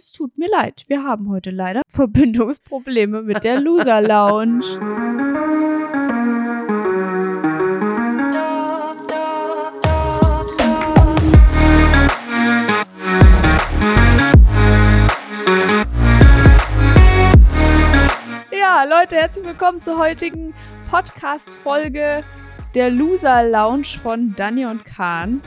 es tut mir leid. Wir haben heute leider Verbindungsprobleme mit der Loser Lounge. Ja, Leute, herzlich willkommen zur heutigen Podcast-Folge der Loser Lounge von Dani und Kahn.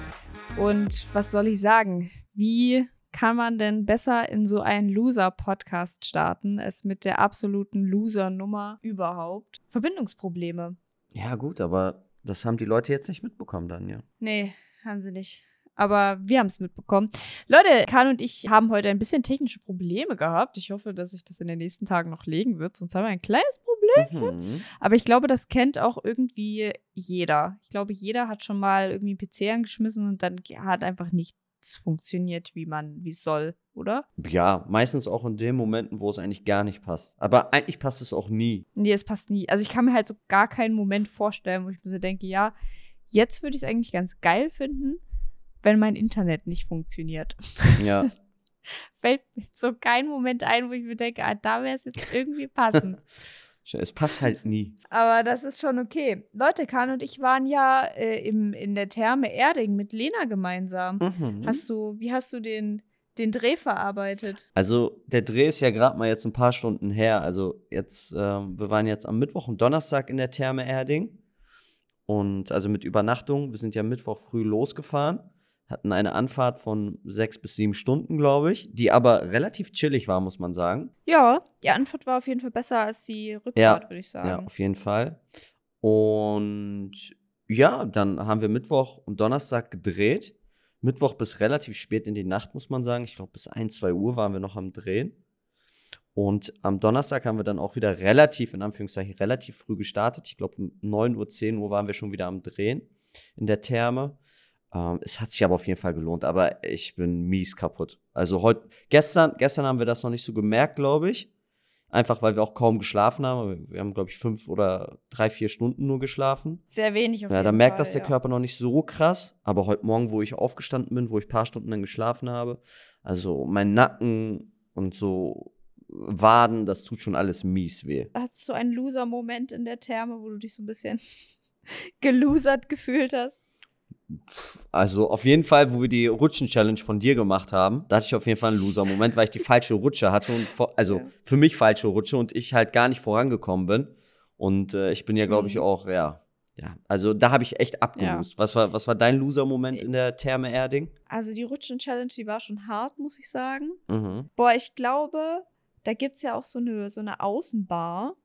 Und was soll ich sagen? Wie kann man denn besser in so einen Loser-Podcast starten, als mit der absoluten Loser-Nummer überhaupt? Verbindungsprobleme. Ja, gut, aber das haben die Leute jetzt nicht mitbekommen dann, ja. Nee, haben sie nicht. Aber wir haben es mitbekommen. Leute, Kahn und ich haben heute ein bisschen technische Probleme gehabt. Ich hoffe, dass sich das in den nächsten Tagen noch legen wird, sonst haben wir ein kleines Problem. Mhm. Aber ich glaube, das kennt auch irgendwie jeder. Ich glaube, jeder hat schon mal irgendwie einen PC angeschmissen und dann hat einfach nichts funktioniert, wie man, wie es soll, oder? Ja, meistens auch in den Momenten, wo es eigentlich gar nicht passt. Aber eigentlich passt es auch nie. Nee, es passt nie. Also ich kann mir halt so gar keinen Moment vorstellen, wo ich mir so denke, ja, jetzt würde ich es eigentlich ganz geil finden, wenn mein Internet nicht funktioniert. Ja. Fällt mir so kein Moment ein, wo ich mir denke, ah, da wäre es jetzt irgendwie passend. es passt halt nie. Aber das ist schon okay. Leute, Kahn und ich waren ja äh, im, in der Therme Erding mit Lena gemeinsam. Mhm. Hast du, wie hast du den, den Dreh verarbeitet? Also der Dreh ist ja gerade mal jetzt ein paar Stunden her. Also jetzt, ähm, wir waren jetzt am Mittwoch und Donnerstag in der Therme Erding. Und also mit Übernachtung. Wir sind ja Mittwoch früh losgefahren. Hatten eine Anfahrt von sechs bis sieben Stunden, glaube ich, die aber relativ chillig war, muss man sagen. Ja, die Antwort war auf jeden Fall besser als die Rückfahrt, Ja, würde ich sagen. Ja, auf jeden Fall. Und ja, dann haben wir Mittwoch und Donnerstag gedreht. Mittwoch bis relativ spät in die Nacht, muss man sagen. Ich glaube, bis 1, 2 Uhr waren wir noch am Drehen. Und am Donnerstag haben wir dann auch wieder relativ, in Anführungszeichen, relativ früh gestartet. Ich glaube, um 9 Uhr, 10 Uhr waren wir schon wieder am Drehen in der Therme. Ähm, es hat sich aber auf jeden Fall gelohnt, aber ich bin mies kaputt. Also heute, gestern, gestern haben wir das noch nicht so gemerkt, glaube ich. Einfach weil wir auch kaum geschlafen haben. Wir haben, glaube ich, fünf oder drei, vier Stunden nur geschlafen. Sehr wenig auf Ja, jeden da merkt Fall, das der ja. Körper noch nicht so krass. Aber heute Morgen, wo ich aufgestanden bin, wo ich ein paar Stunden dann geschlafen habe, also mein Nacken und so Waden, das tut schon alles mies weh. Hattest du einen Loser-Moment in der Therme, wo du dich so ein bisschen gelosert gefühlt hast? Also auf jeden Fall, wo wir die Rutschen-Challenge von dir gemacht haben, da hatte ich auf jeden Fall einen Loser-Moment, weil ich die falsche Rutsche hatte und vor, also Ja. für mich falsche Rutsche und ich halt gar nicht vorangekommen bin. Und äh, ich bin ja, glaube ich, Mhm. auch, ja, ja, also da habe ich echt abgelost. Was, war, was war dein Loser-Moment in der Therme Erding? Also die Rutschen-Challenge, die war schon hart, muss ich sagen. Mhm. Boah, ich glaube, da gibt es ja auch so eine, so eine Außenbar.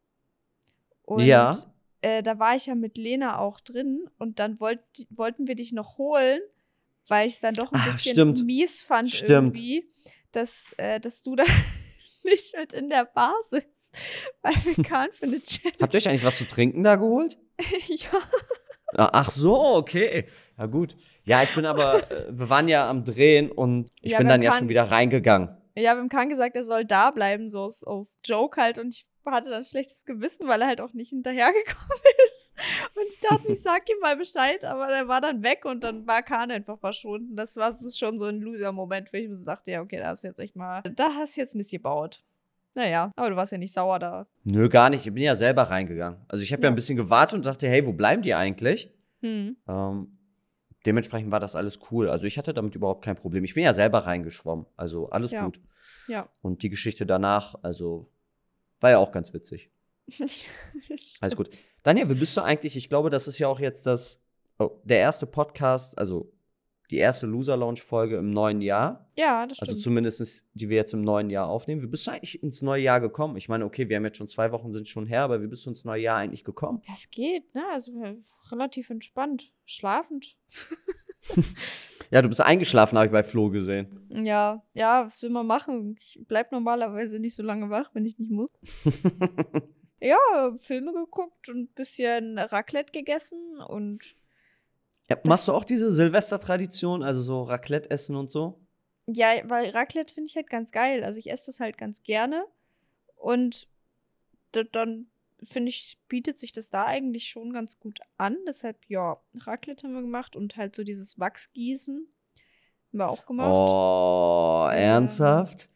Und Ja. Äh, da war ich ja mit Lena auch drin und dann wollt, wollten wir dich noch holen, weil ich es dann doch ein Ah, bisschen stimmt. mies fand Stimmt. irgendwie, dass, äh, dass du da nicht mit in der Bar sitzt. Weil wir Kahn für eine Challenge. Habt ihr euch eigentlich was zu trinken da geholt? ja. Ah, Ach so, okay. Ja, gut. Ja, ich bin aber, äh, wir waren ja am Drehen und ich Ja, bin dann ja kann- schon wieder reingegangen. Ja, wir haben Kahn gesagt, er soll da bleiben, so aus, aus Joke halt. Und ich hatte dann schlechtes Gewissen, weil er halt auch nicht hinterhergekommen ist. Und ich dachte, ich sag ihm mal Bescheid, aber er war dann weg und dann war Kahn einfach verschwunden. Das war das ist schon so ein Loser-Moment, wo ich mir so dachte, ja, okay, da hast du jetzt echt mal, da hast du jetzt Mist gebaut. Naja, aber du warst ja nicht sauer da. Nö, gar nicht. Ich bin ja selber reingegangen. Also ich habe ja. Ja. ein bisschen gewartet und dachte, hey, wo bleiben die eigentlich? Hm. Ähm, dementsprechend war das alles cool. Also ich hatte damit überhaupt kein Problem. Ich bin ja selber reingeschwommen. Also alles Ja. gut. Ja. Und die Geschichte danach, also war ja auch ganz witzig. Alles gut. Daniel, wie bist du eigentlich? Ich glaube, das ist ja auch jetzt das, oh, der erste Podcast, also die erste Loser Lounge Folge im neuen Jahr. Ja, das Also stimmt. zumindest, die wir jetzt im neuen Jahr aufnehmen. Wie bist du eigentlich ins neue Jahr gekommen? Ich meine, okay, wir haben jetzt schon zwei Wochen, sind schon her, aber wie bist du ins neue Jahr eigentlich gekommen? ja, es geht, ne? Also äh, relativ entspannt. Schlafend. Ja, du bist eingeschlafen, habe ich bei Flo gesehen. Ja, ja, was will man machen? Ich bleib normalerweise nicht so lange wach, wenn ich nicht muss. Ja, Filme geguckt und ein bisschen Raclette gegessen und Ja, machst du auch diese Silvester-Tradition, also so Raclette essen und so? ja, weil Raclette finde ich halt ganz geil. Also ich esse das halt ganz gerne und da- dann finde ich, bietet sich das da eigentlich schon ganz gut an. Deshalb, ja, Raclette haben wir gemacht und halt so dieses Wachsgießen haben wir auch gemacht. Oh, Ähm, ernsthaft?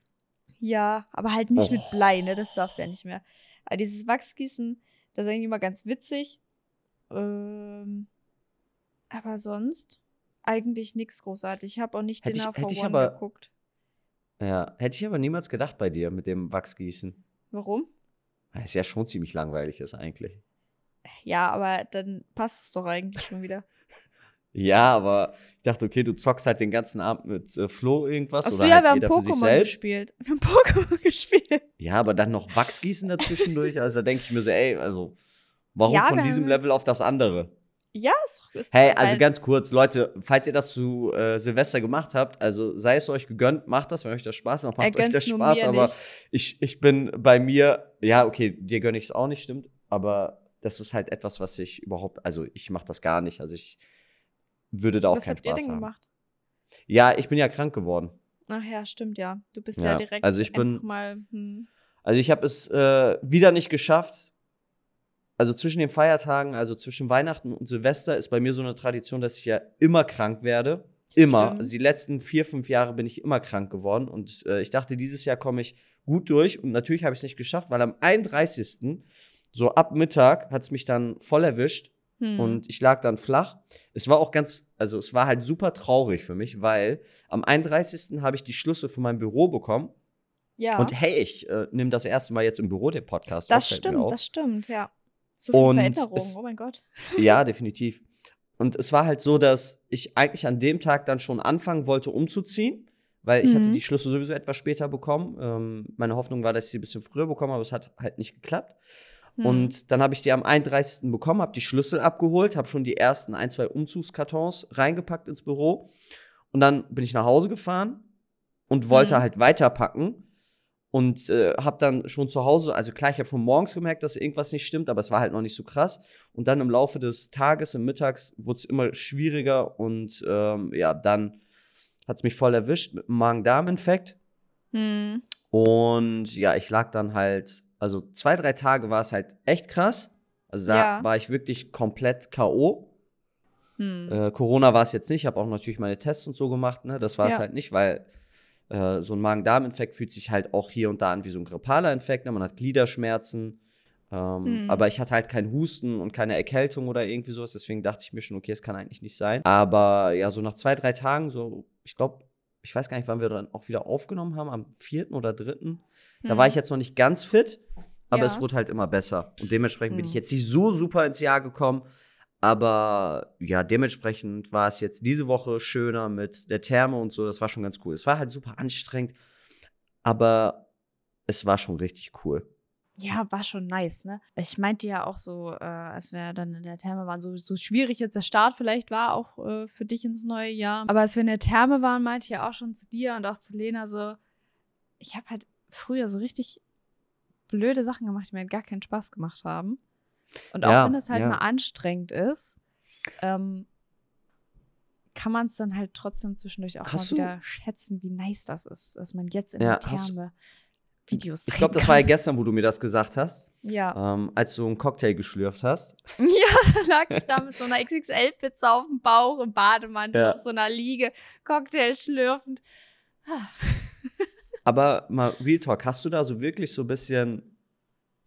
Ja, aber halt nicht mit Och. Blei, ne? Das darfst du ja nicht mehr. Aber dieses Wachsgießen, das ist eigentlich immer ganz witzig. Ähm, aber sonst eigentlich nichts großartig. Ich habe auch nicht hätte ich One aber- geguckt. Ja, hätte ich aber niemals gedacht bei dir mit dem Wachsgießen. Warum? Weil es ja schon ziemlich langweilig ist eigentlich. Ja, aber dann passt es doch eigentlich schon wieder. Ja, aber ich dachte, okay, du zockst halt den ganzen Abend mit äh, Flo irgendwas Achso, oder ja, halt wir haben jeder Pokémon gespielt. Wir haben Pokémon gespielt. Ja, aber dann noch Wachsgießen dazwischendurch. Also da denke ich mir so, ey, also warum Ja, von diesem haben- Level auf das andere? Ja, ist, ist Hey, also ganz kurz, Leute, falls ihr das zu äh, Silvester gemacht habt, also sei es euch gegönnt, macht das, wenn euch das Spaß macht, Er macht euch das Spaß, aber nicht. ich, ich bin bei mir, ja, okay, dir gönne ich es auch nicht, stimmt, aber das ist halt etwas, was ich überhaupt, also ich mache das gar nicht, also ich würde da auch Was keinen habt ihr Spaß denn haben. gemacht? Ja, ich bin ja krank geworden. Ach ja, stimmt ja. Du bist Ja, ja, direkt also ich bin- mal. Hm. Also ich habe es äh, wieder nicht geschafft. Also zwischen den Feiertagen, also zwischen Weihnachten und Silvester, ist bei mir so eine Tradition, dass ich ja immer krank werde. Immer. Stimmt. Also die letzten vier, fünf Jahre bin ich immer krank geworden. Und äh, ich dachte, dieses Jahr komme ich gut durch. Und natürlich habe ich es nicht geschafft, weil am 31. so ab Mittag hat es mich dann voll erwischt. Hm. Und ich lag dann flach. Es war auch ganz, also es war halt super traurig für mich, weil am 31. habe ich die Schlüssel von meinem Büro bekommen. ja, Und hey, ich äh, nehme das erste Mal jetzt im Büro den Podcast das stimmt, das stimmt, ja. So viele Und Veränderungen, es- oh mein Gott. Ja, definitiv. Und es war halt so, dass ich eigentlich an dem Tag dann schon anfangen wollte, umzuziehen, weil ich hatte Mhm. die Schlüssel sowieso etwas später bekommen. Ähm, meine Hoffnung war, dass ich sie ein bisschen früher bekomme, aber es hat halt nicht geklappt. Hm. Und dann habe ich die am 31. bekommen, habe die Schlüssel abgeholt, habe schon die ersten ein, zwei Umzugskartons reingepackt ins Büro. Und dann bin ich nach Hause gefahren und wollte Mhm. halt weiterpacken. Und äh, habe dann schon zu Hause, also klar, ich habe schon morgens gemerkt, dass irgendwas nicht stimmt, aber es war halt noch nicht so krass. Und dann im Laufe des Tages, im Mittags, wurde es immer schwieriger und ähm, ja, dann hat es mich voll erwischt mit einem Magen-Darm-Infekt. Hm. Und ja, ich lag dann halt, also zwei, drei Tage war es halt echt krass. Also da Ja. war ich wirklich komplett K.O. Hm. Äh, Corona war es jetzt nicht. Ich habe auch natürlich meine Tests und so gemacht. Ne? Das war es Ja. halt nicht, weil äh, so ein Magen-Darm-Infekt fühlt sich halt auch hier und da an wie so ein grippaler Infekt. Ne? Man hat Gliederschmerzen. Ähm, Mhm. Aber ich hatte halt keinen Husten und keine Erkältung oder irgendwie sowas. Deswegen dachte ich mir schon, okay, es kann eigentlich nicht sein. Aber ja, so nach zwei, drei Tagen, so, ich glaube, ich weiß gar nicht, wann wir dann auch wieder aufgenommen haben, am vierten oder dritten. Da Hm. war ich jetzt noch nicht ganz fit, aber Ja. es wurde halt immer besser. Und dementsprechend bin Hm. ich jetzt nicht so super ins Jahr gekommen. Aber ja, dementsprechend war es jetzt diese Woche schöner mit der Therme und so. Das war schon ganz cool. Es war halt super anstrengend, aber es war schon richtig cool. Ja, war schon nice, ne? Ich meinte ja auch so, äh, als wir dann in der Therme waren, so, so schwierig jetzt der Start vielleicht war, auch äh, für dich ins neue Jahr. Aber als wir in der Therme waren, meinte ich ja auch schon zu dir und auch zu Lena so, ich habe halt früher so richtig blöde Sachen gemacht, die mir halt gar keinen Spaß gemacht haben. Und auch Ja, wenn es halt ja. mal anstrengend ist, ähm, kann man es dann halt trotzdem zwischendurch auch Hast mal du- wieder schätzen, wie nice das ist, dass man jetzt in Ja, der Therme Videos Ich glaube, das war ja gestern, wo du mir das gesagt hast, Ja. ähm, als du einen Cocktail geschlürft hast. Ja, da lag ich da mit so einer XXL-Pizza auf dem Bauch im Bademantel Ja. auf so einer Liege, Cocktail schlürfend. Ah. Aber mal Real Talk, hast du da so wirklich so ein bisschen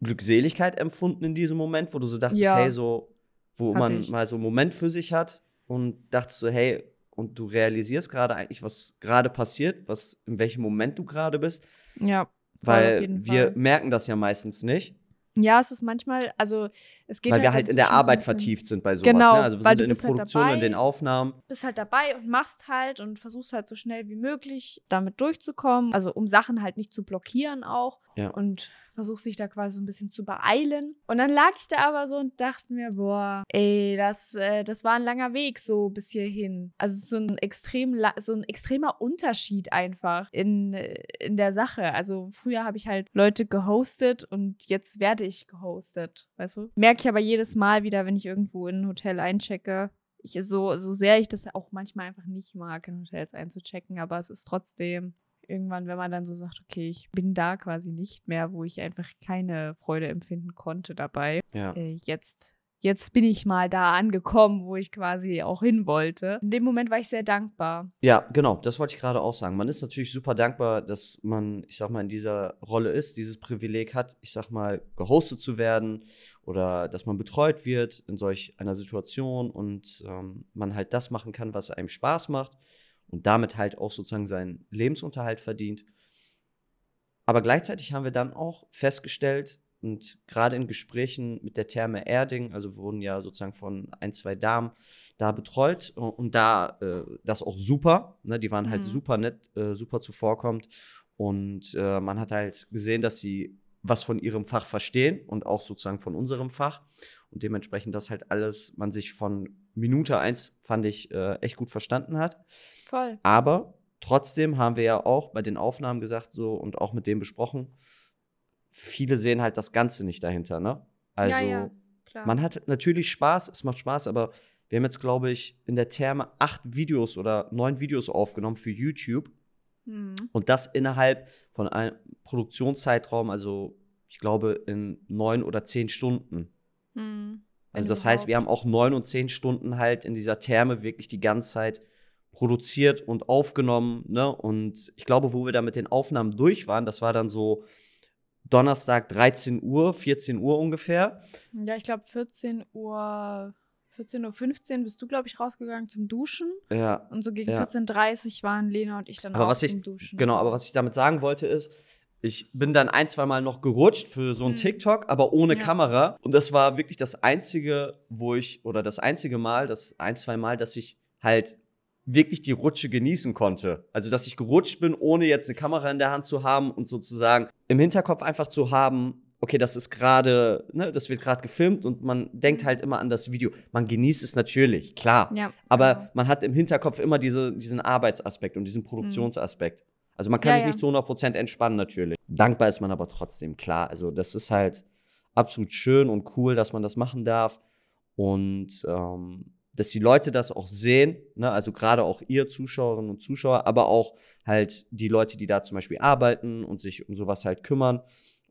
Glückseligkeit empfunden in diesem Moment, wo du so dachtest, Ja. hey, so, wo Hatte man ich. mal so einen Moment für sich hat und dachtest so, hey, und du realisierst gerade eigentlich, was gerade passiert, was, in welchem Moment du gerade bist, Ja. weil wir Fall. merken das ja meistens nicht, Ja, es ist manchmal, also es geht weil wir dann halt in der so Arbeit bisschen- vertieft sind bei sowas. Genau, ne? Also wir weil sind in bist halt Produktionen, in dabei. den Aufnahmen. bist halt dabei und machst halt und versuchst halt so schnell wie möglich damit durchzukommen. Also um Sachen halt nicht zu blockieren auch. Ja. Und versuchst dich da quasi so ein bisschen zu beeilen. Und dann lag ich da aber so und dachte mir, boah, ey, das, äh, das war ein langer Weg so bis hierhin. Also so ein extrem so ein extremer Unterschied einfach in, äh, in der Sache. Also früher habe ich halt Leute gehostet und jetzt werde ich gehostet, weißt du? Merke ich aber jedes Mal wieder, wenn ich irgendwo in ein Hotel einchecke, ich, so, so sehr ich das auch manchmal einfach nicht mag, in Hotels einzuchecken, aber es ist trotzdem irgendwann, wenn man dann so sagt, okay, ich bin da quasi nicht mehr, wo ich einfach keine Freude empfinden konnte dabei. Ja. Äh, jetzt, jetzt bin ich mal da angekommen, wo ich quasi auch hin wollte. In dem Moment war ich sehr dankbar. Ja, genau, das wollte ich gerade auch sagen. Man ist natürlich super dankbar, dass man, ich sag mal, in dieser Rolle ist, dieses Privileg hat, ich sag mal, gehostet zu werden oder dass man betreut wird in solch einer Situation und ähm, man halt das machen kann, was einem Spaß macht und damit halt auch sozusagen seinen Lebensunterhalt verdient. Aber gleichzeitig haben wir dann auch festgestellt, und gerade in Gesprächen mit der Therme Erding, also wurden ja sozusagen von ein, zwei Damen da betreut und da äh, das auch super. Ne? Die waren halt mhm. super nett, äh, super zuvorkommt. Und äh, man hat halt gesehen, dass sie was von ihrem Fach verstehen und auch sozusagen von unserem Fach. Und dementsprechend das halt alles, man sich von Minute eins, fand ich, äh, echt gut verstanden hat. Voll. Aber trotzdem haben wir ja auch bei den Aufnahmen gesagt so und auch mit dem besprochen, viele sehen halt das Ganze nicht dahinter, ne? Also, ja, ja, man hat natürlich Spaß, es macht Spaß, aber wir haben jetzt, glaube ich, in der Therme acht Videos oder neun Videos aufgenommen für YouTube. Mhm. Und das innerhalb von einem Produktionszeitraum, also ich glaube in neun oder zehn Stunden. Mhm. Also das heißt, wir haben auch neun und zehn Stunden halt in dieser Therme wirklich die ganze Zeit produziert und aufgenommen. Ne? Und ich glaube, wo wir da mit den Aufnahmen durch waren, das war dann so Donnerstag 13 Uhr, 14 Uhr ungefähr. Ja, ich glaube 14 Uhr, 14.15 Uhr bist du, glaube ich, rausgegangen zum Duschen. Ja. Und so gegen ja. 14.30 Uhr waren Lena und ich dann aber auch was zum ich, Duschen. Genau, aber was ich damit sagen wollte ist, ich bin dann ein, zwei Mal noch gerutscht für so ein mhm. TikTok, aber ohne Ja. Kamera. Und das war wirklich das einzige, wo ich, oder das einzige Mal, das ein, zwei Mal, dass ich halt wirklich die Rutsche genießen konnte. Also, dass ich gerutscht bin, ohne jetzt eine Kamera in der Hand zu haben und sozusagen im Hinterkopf einfach zu haben, okay, das ist gerade, ne, das wird gerade gefilmt und man denkt halt immer an das Video. Man genießt es natürlich, klar. Ja, Aber genau. man hat im Hinterkopf immer diese, diesen Arbeitsaspekt und diesen Produktionsaspekt. Also man kann Ja, sich ja. nicht zu 100% entspannen natürlich. Dankbar ist man aber trotzdem, klar. Also das ist halt absolut schön und cool, dass man das machen darf. Und ähm, dass die Leute das auch sehen, ne? also gerade auch ihr Zuschauerinnen und Zuschauer, aber auch halt die Leute, die da zum Beispiel arbeiten und sich um sowas halt kümmern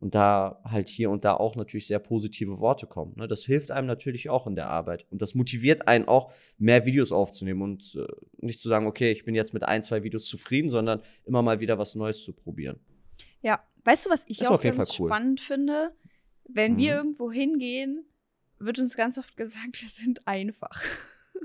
und da halt hier und da auch natürlich sehr positive Worte kommen. Ne? Das hilft einem natürlich auch in der Arbeit und das motiviert einen auch, mehr Videos aufzunehmen und äh, nicht zu sagen, okay, ich bin jetzt mit ein, zwei Videos zufrieden, sondern immer mal wieder was Neues zu probieren. Ja, weißt du, was ich Ist auch auf jeden ganz Fall cool. spannend finde? Wenn wir Mhm. irgendwo hingehen, wird uns ganz oft gesagt, wir sind einfach.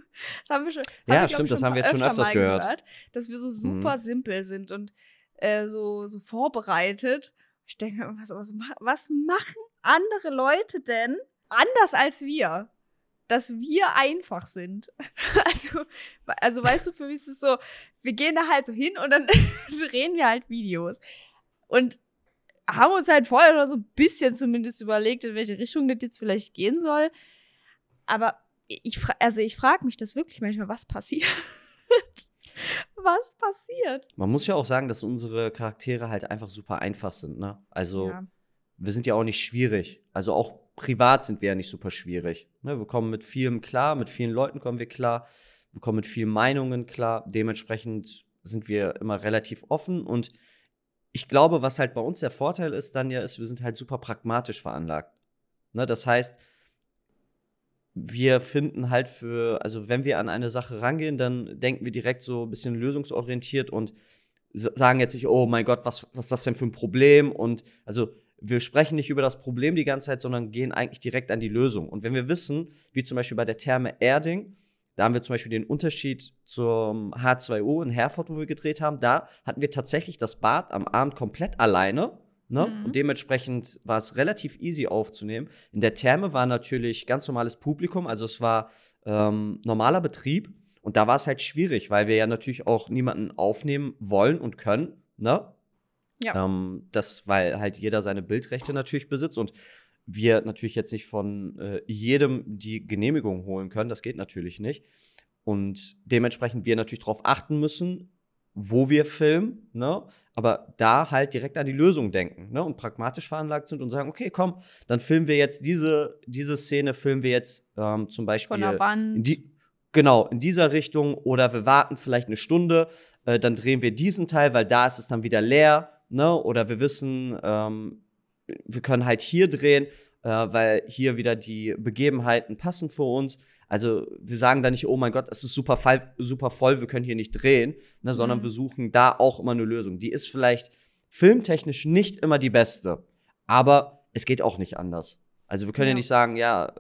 Das haben wir schon. Ja, wir, stimmt, ich, das haben wir jetzt schon öfter öfters mal gehört. Dass wir so super simpel sind und äh, so, so vorbereitet. Ich denke, was, was, was machen andere Leute denn anders als wir? Dass wir einfach sind. Also, also weißt du, für mich ist es so, wir gehen da halt so hin und dann drehen wir halt Videos. Und haben uns halt vorher schon so ein bisschen zumindest überlegt, in welche Richtung das jetzt vielleicht gehen soll. Aber ich, also ich frage mich das wirklich manchmal, was passiert? was passiert? Man muss ja auch sagen, dass unsere Charaktere halt einfach super einfach sind. Ne? Also Ja. wir sind ja auch nicht schwierig. Also auch privat sind wir ja nicht super schwierig. Ne? Wir kommen mit vielem klar, mit vielen Leuten kommen wir klar, wir kommen mit vielen Meinungen klar. Dementsprechend sind wir immer relativ offen und ich glaube, was halt bei uns der Vorteil ist, dann ja, ist, wir sind halt super pragmatisch veranlagt. Ne? Das heißt, wir finden halt für, also wenn wir an eine Sache rangehen, dann denken wir direkt so ein bisschen lösungsorientiert und sagen jetzt nicht, oh mein Gott, was, was ist das denn für ein Problem? Und also wir sprechen nicht über das Problem die ganze Zeit, sondern gehen eigentlich direkt an die Lösung. Und wenn wir wissen, wie zum Beispiel bei der Therme Erding, da haben wir zum Beispiel den Unterschied zum H2O in Herford, wo wir gedreht haben, da hatten wir tatsächlich das Bad am Abend komplett alleine. Ne? Mhm. Und dementsprechend war es relativ easy aufzunehmen. In der Therme war natürlich ganz normales Publikum, also es war ähm, normaler Betrieb. Und da war es halt schwierig, weil wir ja natürlich auch niemanden aufnehmen wollen und können. Ne? Ja. Ähm, das, weil halt jeder seine Bildrechte natürlich besitzt und wir natürlich jetzt nicht von äh, jedem die Genehmigung holen können. Das geht natürlich nicht. Und dementsprechend wir natürlich darauf achten müssen, wo wir filmen, ne? aber da halt direkt an die Lösung denken ne? und pragmatisch veranlagt sind und sagen, okay, komm, dann filmen wir jetzt diese, diese Szene, filmen wir jetzt ähm, zum Beispiel Von der in Wand. die, genau, in dieser Richtung oder wir warten vielleicht eine Stunde, äh, dann drehen wir diesen Teil, weil da ist es dann wieder leer, ne? Oder wir wissen, ähm, wir können halt hier drehen. äh, weil hier wieder die Begebenheiten passen für uns. Also wir sagen da nicht, oh mein Gott, es ist super, voll, super voll, wir können hier nicht drehen, ne, sondern Mhm. wir suchen da auch immer eine Lösung. Die ist vielleicht filmtechnisch nicht immer die beste, aber es geht auch nicht anders. Also wir können ja, Ja. nicht sagen, ja,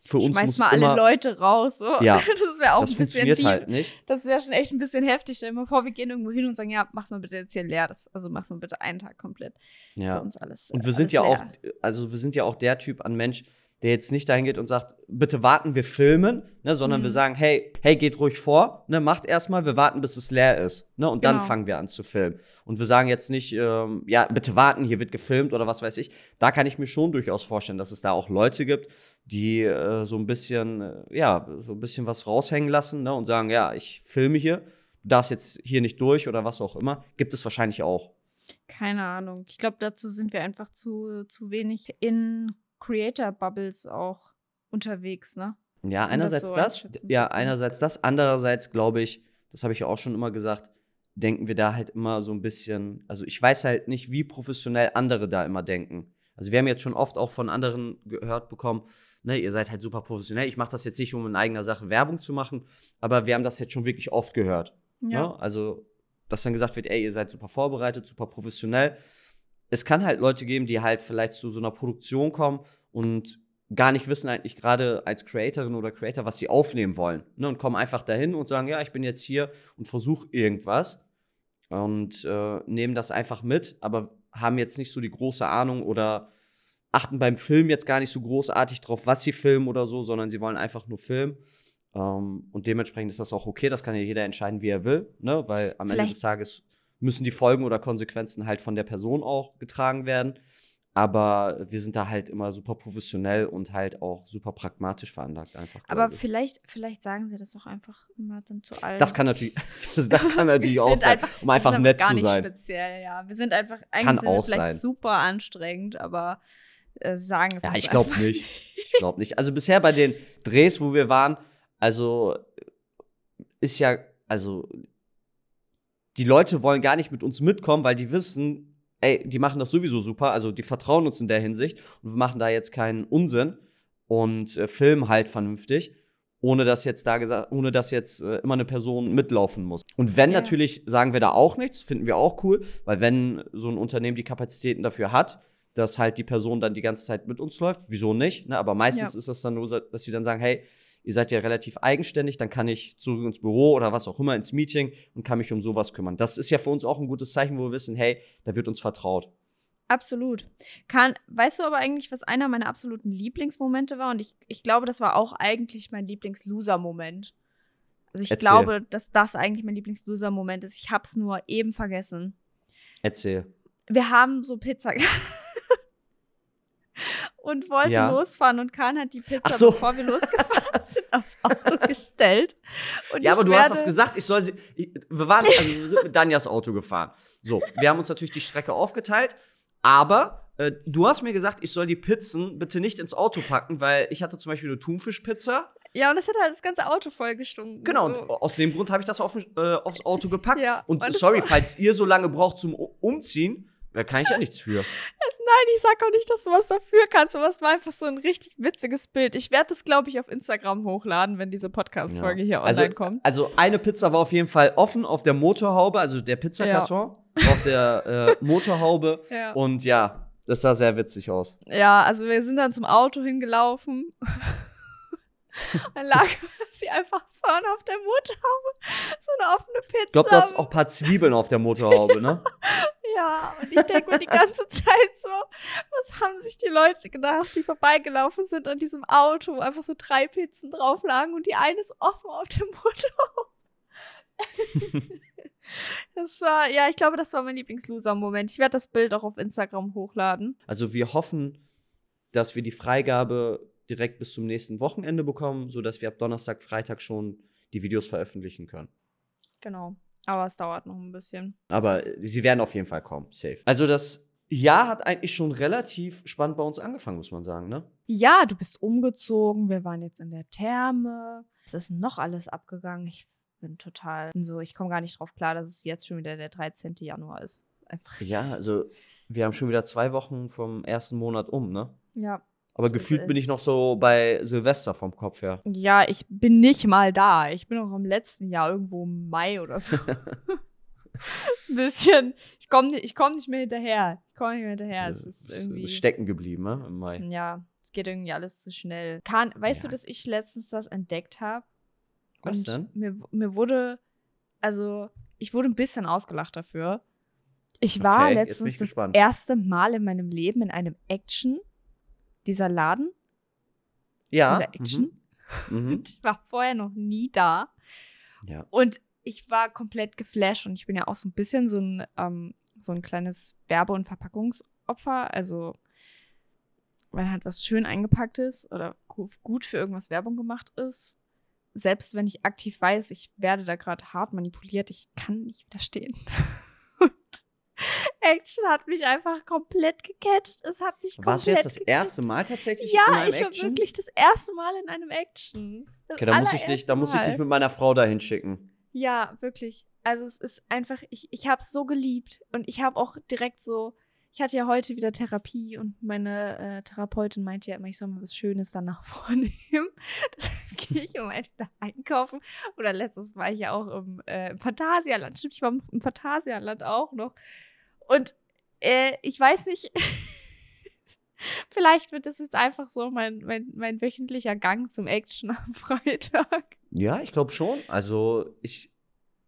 für uns Schmeiß muss mal alle Leute raus. So. Ja, das wäre auch das ein bisschen deep. halt nicht. Das wäre schon echt ein bisschen heftig. Stell dir mal vor, wir gehen irgendwo hin und sagen, ja, macht mal bitte jetzt hier leer. Das, also macht mal bitte einen Tag komplett für Ja. uns alles. Und wir äh, sind ja auch, leer. also wir sind ja auch der Typ an Mensch, der jetzt nicht dahin geht und sagt, bitte warten, wir filmen, ne, sondern wir Mhm. sagen, hey, hey, geht ruhig vor, ne, macht erstmal, wir warten, bis es leer ist, ne, und dann Genau. fangen wir an zu filmen. Und wir sagen jetzt nicht, ähm, ja, bitte warten, hier wird gefilmt oder was weiß ich. Da kann ich mir schon durchaus vorstellen, dass es da auch Leute gibt, die äh, so ein bisschen, äh, ja, so ein bisschen was raushängen lassen, ne, und sagen, ja, ich filme hier, du darfst jetzt hier nicht durch oder was auch immer. Gibt es wahrscheinlich auch. Keine Ahnung. Ich glaube, dazu sind wir einfach zu, zu wenig in Creator-Bubbles auch unterwegs, ne? Ja, Um das einerseits so das, ja, einerseits das, andererseits glaube ich, das habe ich ja auch schon immer gesagt, denken wir da halt immer so ein bisschen, also ich weiß halt nicht, wie professionell andere da immer denken. Also wir haben jetzt schon oft auch von anderen gehört bekommen, ne, ihr seid halt super professionell. Ich mache das jetzt nicht, um in eigener Sache Werbung zu machen, aber wir haben das jetzt schon wirklich oft gehört. Ne? Also, dass dann gesagt wird, ey, ihr seid super vorbereitet, super professionell. Es kann halt Leute geben, die halt vielleicht zu so einer Produktion kommen und gar nicht wissen eigentlich gerade als Creatorin oder Creator, was sie aufnehmen wollen. Ne? Und kommen einfach dahin und sagen, ja, ich bin jetzt hier und versuche irgendwas und äh, nehmen das einfach mit, aber haben jetzt nicht so die große Ahnung oder achten beim Film jetzt gar nicht so großartig drauf, was sie filmen oder so, sondern sie wollen einfach nur filmen. Ähm, und dementsprechend ist das auch okay, das kann ja jeder entscheiden, wie er will, ne? weil am Ende Vielleicht- des Tages müssen die Folgen oder Konsequenzen halt von der Person auch getragen werden. Aber wir sind da halt immer super professionell und halt auch super pragmatisch veranlagt einfach. Aber ich. vielleicht, vielleicht sagen sie das auch einfach immer dann zu allen. das kann natürlich, das, das kann natürlich auch sein, einfach- um einfach wir sind nett gar zu nicht sein. speziell, ja. Wir sind einfach, eigentlich Kann sind auch vielleicht sein. super anstrengend, aber äh, sagen es Ja, ich glaube einfach nicht. Ich glaube nicht. Also bisher bei den Drehs, wo wir waren, also ist ja, also die Leute wollen gar nicht mit uns mitkommen, weil die wissen, ey, die machen das sowieso super, also die vertrauen uns in der Hinsicht und wir machen da jetzt keinen Unsinn und äh, filmen halt vernünftig, ohne dass jetzt da gesagt, ohne dass jetzt äh, immer eine Person mitlaufen muss. Und wenn Ja. natürlich sagen wir da auch nichts, finden wir auch cool, weil wenn so ein Unternehmen die Kapazitäten dafür hat, dass halt die Person dann die ganze Zeit mit uns läuft, wieso nicht? Ne? Aber meistens Ja. ist das dann nur, so, dass sie dann sagen, hey, ihr seid ja relativ eigenständig, dann kann ich zurück ins Büro oder was auch immer ins Meeting und kann mich um sowas kümmern. Das ist ja für uns auch ein gutes Zeichen, wo wir wissen, hey, da wird uns vertraut. Absolut. Kann, weißt du aber eigentlich, was einer meiner absoluten Lieblingsmomente war? Und ich, ich glaube, das war auch eigentlich mein Lieblings-Loser-Moment. Also ich Erzähl. glaube, dass das eigentlich mein Lieblings-Loser-Moment ist. Ich hab's nur eben vergessen. Erzähl. Wir haben so Pizza und wollten Ja. losfahren und Kahn hat die Pizza, so. bevor wir losgefahren sind, aufs Auto gestellt. Und Ja, aber du hast das gesagt, ich soll sie. Ich, wir waren, also wir sind mit Danjas Auto gefahren. So, wir haben uns natürlich die Strecke aufgeteilt, aber äh, du hast mir gesagt, ich soll die Pizzen bitte nicht ins Auto packen, weil ich hatte zum Beispiel eine Thunfischpizza. Ja, und das hat halt das ganze Auto vollgestunken. Genau, und So. aus dem Grund habe ich das auf, äh, aufs Auto gepackt. Ja, und und sorry, falls ihr so lange braucht zum Umziehen, da kann ich ja nichts für. Nein, ich sag auch nicht, dass du was dafür kannst, aber es war einfach so ein richtig witziges Bild. Ich werde das, glaube ich, auf Instagram hochladen, wenn diese Podcast-Folge hier online also, kommt. Also eine Pizza war auf jeden Fall offen auf der Motorhaube, also der Pizzakarton auf der äh, Motorhaube. Ja. Und ja, das sah sehr witzig aus. ja, also wir sind dann zum Auto hingelaufen. dann lag sie einfach vorne auf der Motorhaube. So eine offene Pizza. Ich glaube, du hattest auch ein paar Zwiebeln auf der Motorhaube, ne? Ja, und ich denke mir die ganze Zeit so, was haben sich die Leute gedacht, die vorbeigelaufen sind an diesem Auto, wo einfach so drei Pizzen drauf lagen und die eine ist offen auf dem Motorhaube. das war, ja, ich glaube, das war mein Lieblingsloser-Moment. Ich werde das Bild auch auf Instagram hochladen. Also wir hoffen, dass wir die Freigabe direkt bis zum nächsten Wochenende bekommen, sodass wir ab Donnerstag, Freitag schon die Videos veröffentlichen können. Genau. Aber es dauert noch ein bisschen. Aber äh, sie werden auf jeden Fall kommen, safe. Also das Jahr hat eigentlich schon relativ spannend bei uns angefangen, muss man sagen, ne? Ja, du bist umgezogen, wir waren jetzt in der Therme. Was ist noch alles abgegangen? Ich bin total so, ich komme gar nicht drauf klar, dass es jetzt schon wieder der 13. Januar ist. Einfach. Ja, also wir haben schon wieder zwei Wochen vom ersten Monat um, ne? Ja. Aber So gefühlt bin ich noch so bei Silvester vom Kopf her. Ja, ich bin nicht mal da. Ich bin auch im letzten Jahr irgendwo im Mai oder so. Ein bisschen. Ich komme ich komm nicht mehr hinterher. Ich komme nicht mehr hinterher. Es ist Ist irgendwie. stecken geblieben, ne? Im Mai. Ja, es geht irgendwie alles zu schnell. Kahn, weißt Ja. du, dass ich letztens was entdeckt habe? Was denn? Mir, mir wurde, also, ich wurde ein bisschen ausgelacht dafür. Ich war Okay, letztens das erste Mal in meinem Leben in einem Action, dieser Laden, Ja. dieser Action. Mhm. Mhm. Ich war vorher noch nie da. Ja. Und ich war komplett geflasht und ich bin ja auch so ein bisschen so ein, ähm, so ein kleines Werbe- und Verpackungsopfer. Also, wenn halt was schön eingepackt ist oder gu- gut für irgendwas Werbung gemacht ist, selbst wenn ich aktiv weiß, ich werde da gerade hart manipuliert, ich kann nicht widerstehen. Action hat mich einfach komplett gecatcht. Es hat mich komplett Warst du jetzt das gecatcht. erste Mal tatsächlich in Ja, einem ich war Action? wirklich das erste Mal in einem Action. Das Okay, da muss ich dich, da muss ich dich mit meiner Frau dahin schicken. Ja, wirklich. Also es ist einfach, ich, ich habe es so geliebt und ich habe auch direkt so, ich hatte ja heute wieder Therapie und meine äh, Therapeutin meinte ja immer, ich soll mal was Schönes danach vornehmen. Das gehe ich um entweder einkaufen oder letztes war ich ja auch im, äh, im Phantasialand. Stimmt, ich war im Phantasialand auch noch. Und äh, ich weiß nicht, vielleicht wird das jetzt einfach so mein, mein, mein wöchentlicher Gang zum Action am Freitag. Ja, ich glaube schon. Also ich,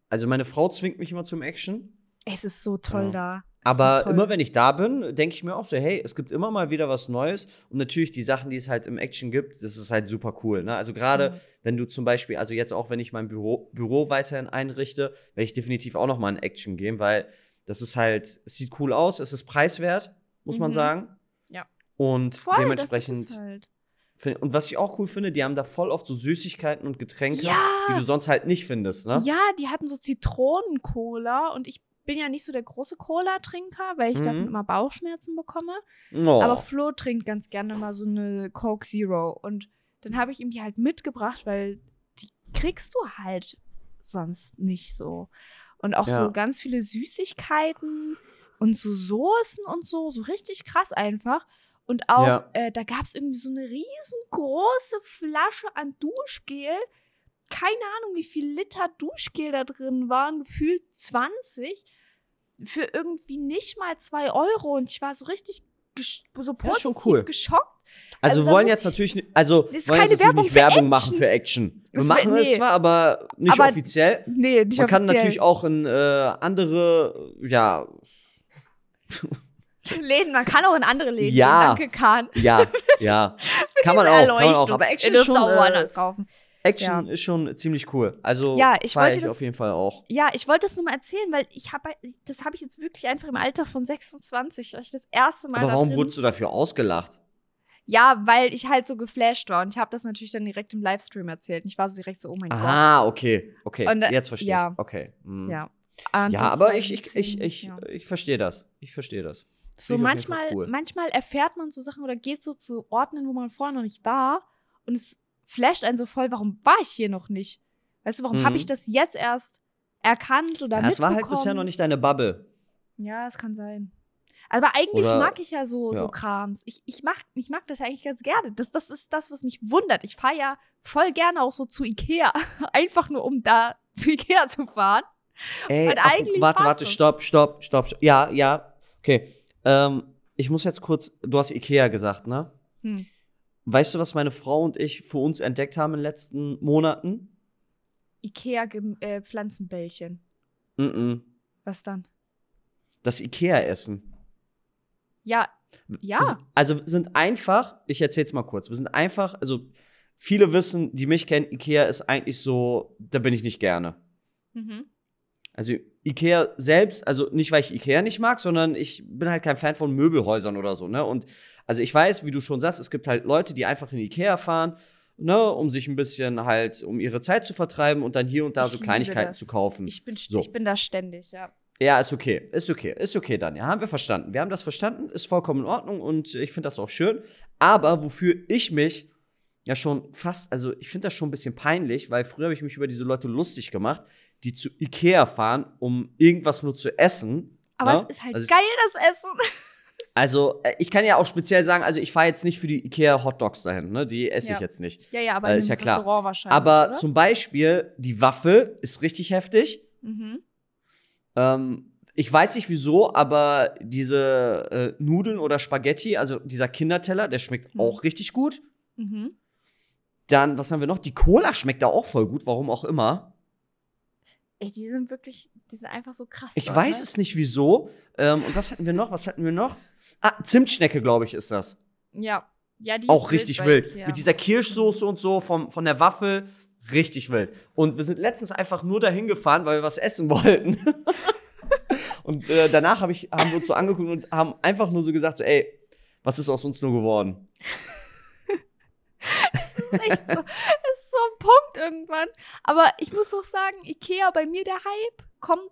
also meine Frau zwingt mich immer zum Action. Es ist so toll Ja. da. Es Aber so immer wenn ich da bin, denke ich mir auch so, hey, es gibt immer mal wieder was Neues. Und natürlich die Sachen, die es halt im Action gibt, das ist halt super cool. Ne? Also gerade Mhm. wenn du zum Beispiel, also jetzt auch, wenn ich mein Büro, Büro weiterhin einrichte, werde ich definitiv auch noch mal in Action gehen, weil das ist halt, es sieht cool aus, es ist preiswert, muss man Mhm. sagen. Ja. Und Voll, dementsprechend. halt. Find- Und was ich auch cool finde, die haben da voll oft so Süßigkeiten und Getränke, Ja! die du sonst halt nicht findest, ne? Ja, die hatten so Zitronen-Cola und ich bin ja nicht so der große Cola-Trinker, weil ich Mhm. davon immer Bauchschmerzen bekomme. Oh. Aber Flo trinkt ganz gerne mal so eine Coke Zero und dann habe ich ihm die halt mitgebracht, weil die kriegst du halt sonst nicht so. Und auch Ja. so ganz viele Süßigkeiten und so Soßen und so, so richtig krass einfach. Und auch, Ja. äh, da gab es irgendwie so eine riesengroße Flasche an Duschgel. Keine Ahnung, wie viel Liter Duschgel da drin waren, gefühlt 20. Für irgendwie nicht mal 2 Euro. Und ich war so richtig so Ja, positiv cool. geschockt. Also, Also wir da wollen jetzt ich- natürlich, also Das ist wollen jetzt keine natürlich Werbung nicht Werbung machen für Action. Wir Es machen wär- es nee. zwar, aber nicht Aber offiziell. Nee, nicht Man kann offiziell. natürlich auch in äh, andere, ja, Läden, man kann auch in andere Läden Ja. gehen. Danke, Kahn. ja, ja. kann man auch, kann man auch. Aber Action ist schon, auch äh, kaufen. Action ist schon ziemlich cool. Also Ja, ich wollte ich das- auf jeden Fall auch. Ja, ich wollte das nur mal erzählen, weil ich habe, das habe ich jetzt wirklich einfach im Alter von 26, als ich das erste Mal Aber warum wurdest du dafür ausgelacht? Ja, weil ich halt so geflasht war und ich habe das natürlich dann direkt im Livestream erzählt. Und ich war so direkt so, oh mein Ah, okay, okay. Und, äh, jetzt verstehe ja. ich. Okay. hm. Gott. Ja. Und Ja, aber ich, ich, ich, ich, ja. ich verstehe das. Ich verstehe das. Das So manchmal, cool. manchmal erfährt man so Sachen oder geht so zu Orten, wo man vorher noch nicht war und es flasht einen so voll, warum war ich hier noch nicht? Weißt du, warum Mhm. habe ich das jetzt erst erkannt oder Ja, es war halt mitbekommen? bisher noch nicht deine Bubble. Ja, es kann sein. Aber eigentlich Oder- mag ich ja so, so ja. Krams. Ich, ich, mag, ich mag das ja eigentlich ganz gerne. Das, das ist das, was mich wundert. Ich fahre ja voll gerne auch so zu Ikea. Einfach nur, um da zu Ikea zu fahren. Ey, Und eigentlich warte, warte, stopp, stopp, stopp, stopp. Ja, ja, okay. Ähm, ich muss jetzt kurz, du hast Ikea gesagt, ne? Hm. Weißt du, was meine Frau und ich für uns entdeckt haben in den letzten Monaten? Ikea äh. Mm -mm. Was dann? Das Ikea-Essen. Ja, ja. Also wir sind einfach, ich erzähl's mal kurz, wir sind einfach, also viele wissen, die mich kennen, Ikea ist eigentlich so, da bin ich nicht gerne. Mhm. Also Ikea selbst, also nicht, weil ich Ikea nicht mag, sondern ich bin halt kein Fan von Möbelhäusern oder so, ne? Und also ich weiß, wie du schon sagst, es gibt halt Leute, die einfach in Ikea fahren, ne, um sich ein bisschen halt, um ihre Zeit zu vertreiben und dann hier und da Ich so Kleinigkeiten zu kaufen. Ich bin, So. ich bin da ständig, ja. Ja, ist okay. Ist okay. Ist okay dann. Ja, haben wir verstanden. Wir haben das verstanden. Ist vollkommen in Ordnung und ich finde das auch schön. Aber wofür ich mich ja schon fast, also ich finde das schon ein bisschen peinlich, weil früher habe ich mich über diese Leute lustig gemacht, die zu Ikea fahren, um irgendwas nur zu essen. Aber ne? es ist halt Also geil, das Essen. Also, äh, ich kann ja auch speziell sagen, also ich fahre jetzt nicht für die Ikea Hotdogs dahin, ne? Die esse Ja. ich jetzt nicht. Ja, ja, aber Äh, ist ja klar. Restaurant wahrscheinlich. Aber oder? zum Beispiel, die Waffel ist richtig heftig. Mhm. Ähm, ich weiß nicht wieso, aber diese äh, Nudeln oder Spaghetti, also dieser Kinderteller, der schmeckt Mhm. auch richtig gut. Mhm. Dann, was haben wir noch? Die Cola schmeckt da auch voll gut, warum auch immer. Ey, die sind wirklich, die sind einfach so krass. Ich dort, weiß es nicht wieso. Ähm, und was hatten wir noch? Was hatten wir noch? Ah, Zimtschnecke, glaube ich, ist das. Ja. Ja, die Auch richtig wild. Ikea. Mit dieser Kirschsoße und so vom, von der Waffel. Richtig wild. Und wir sind letztens einfach nur dahin gefahren, weil wir was essen wollten. und äh, danach hab ich, haben wir uns so angeguckt und haben einfach nur so gesagt: so, ey, was ist aus uns nur geworden? Das ist echt so, das ist so ein Punkt irgendwann. Aber ich muss auch sagen, Ikea, bei mir der Hype kommt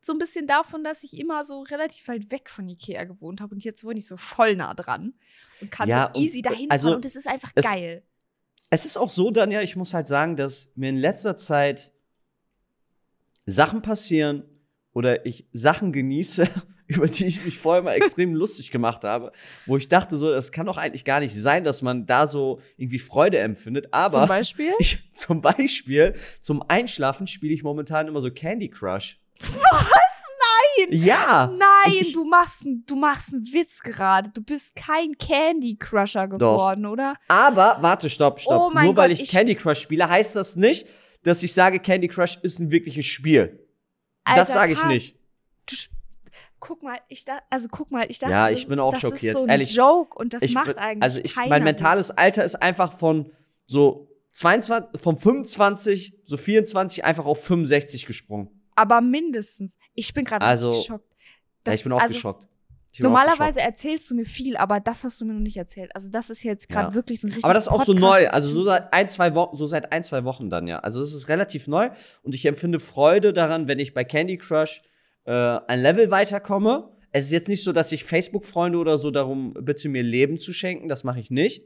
so ein bisschen davon, dass ich immer so relativ weit weg von Ikea gewohnt habe und jetzt wohne ich so voll nah dran und kann Ja, so easy dahin also, fahren und es ist einfach es- geil. Es ist auch so, Daniel, ich muss halt sagen, dass mir in letzter Zeit Sachen passieren oder ich Sachen genieße, über die ich mich vorher mal extrem lustig gemacht habe, wo ich dachte so, das kann doch eigentlich gar nicht sein, dass man da so irgendwie Freude empfindet. Aber Zum Beispiel? ich, zum Beispiel zum Einschlafen spiele ich momentan immer so Candy Crush. Nein! Ja. Nein, ich- du machst, du machst einen Witz gerade. Du bist kein Candy Crusher geworden, oder? Aber warte, stopp, stopp. Oh Nur weil ich, ich- Candy Crush spiele, heißt das nicht, dass ich sage, Candy Crush ist ein wirkliches Spiel. das Alter, sage ich Karl, nicht. Du, guck mal, ich da, also guck mal, ich dachte, Ja, ich bin auch das schockiert, ist so ein ehrlich. Joke und das ich macht eigentlich Also ich, mein mentales Alter ist einfach von so 22, von 25, so 24 einfach auf 65 gesprungen. Aber mindestens. Ich bin gerade Also, geschockt. ja, ich bin auch also, geschockt. Bin auch Normalerweise erzählst du mir viel, aber das hast du mir noch nicht erzählt. Also das ist jetzt gerade Ja. wirklich so ein richtig Aber das ist auch so Podcast- neu, also so seit ein, zwei Wochen, so seit ein, zwei Wochen dann ja. Also es ist relativ neu und ich empfinde Freude daran, wenn ich bei Candy Crush äh, ein Level weiterkomme. Es ist jetzt nicht so, dass ich Facebook-Freunde oder so darum bitte, mir Leben zu schenken. Das mache ich nicht.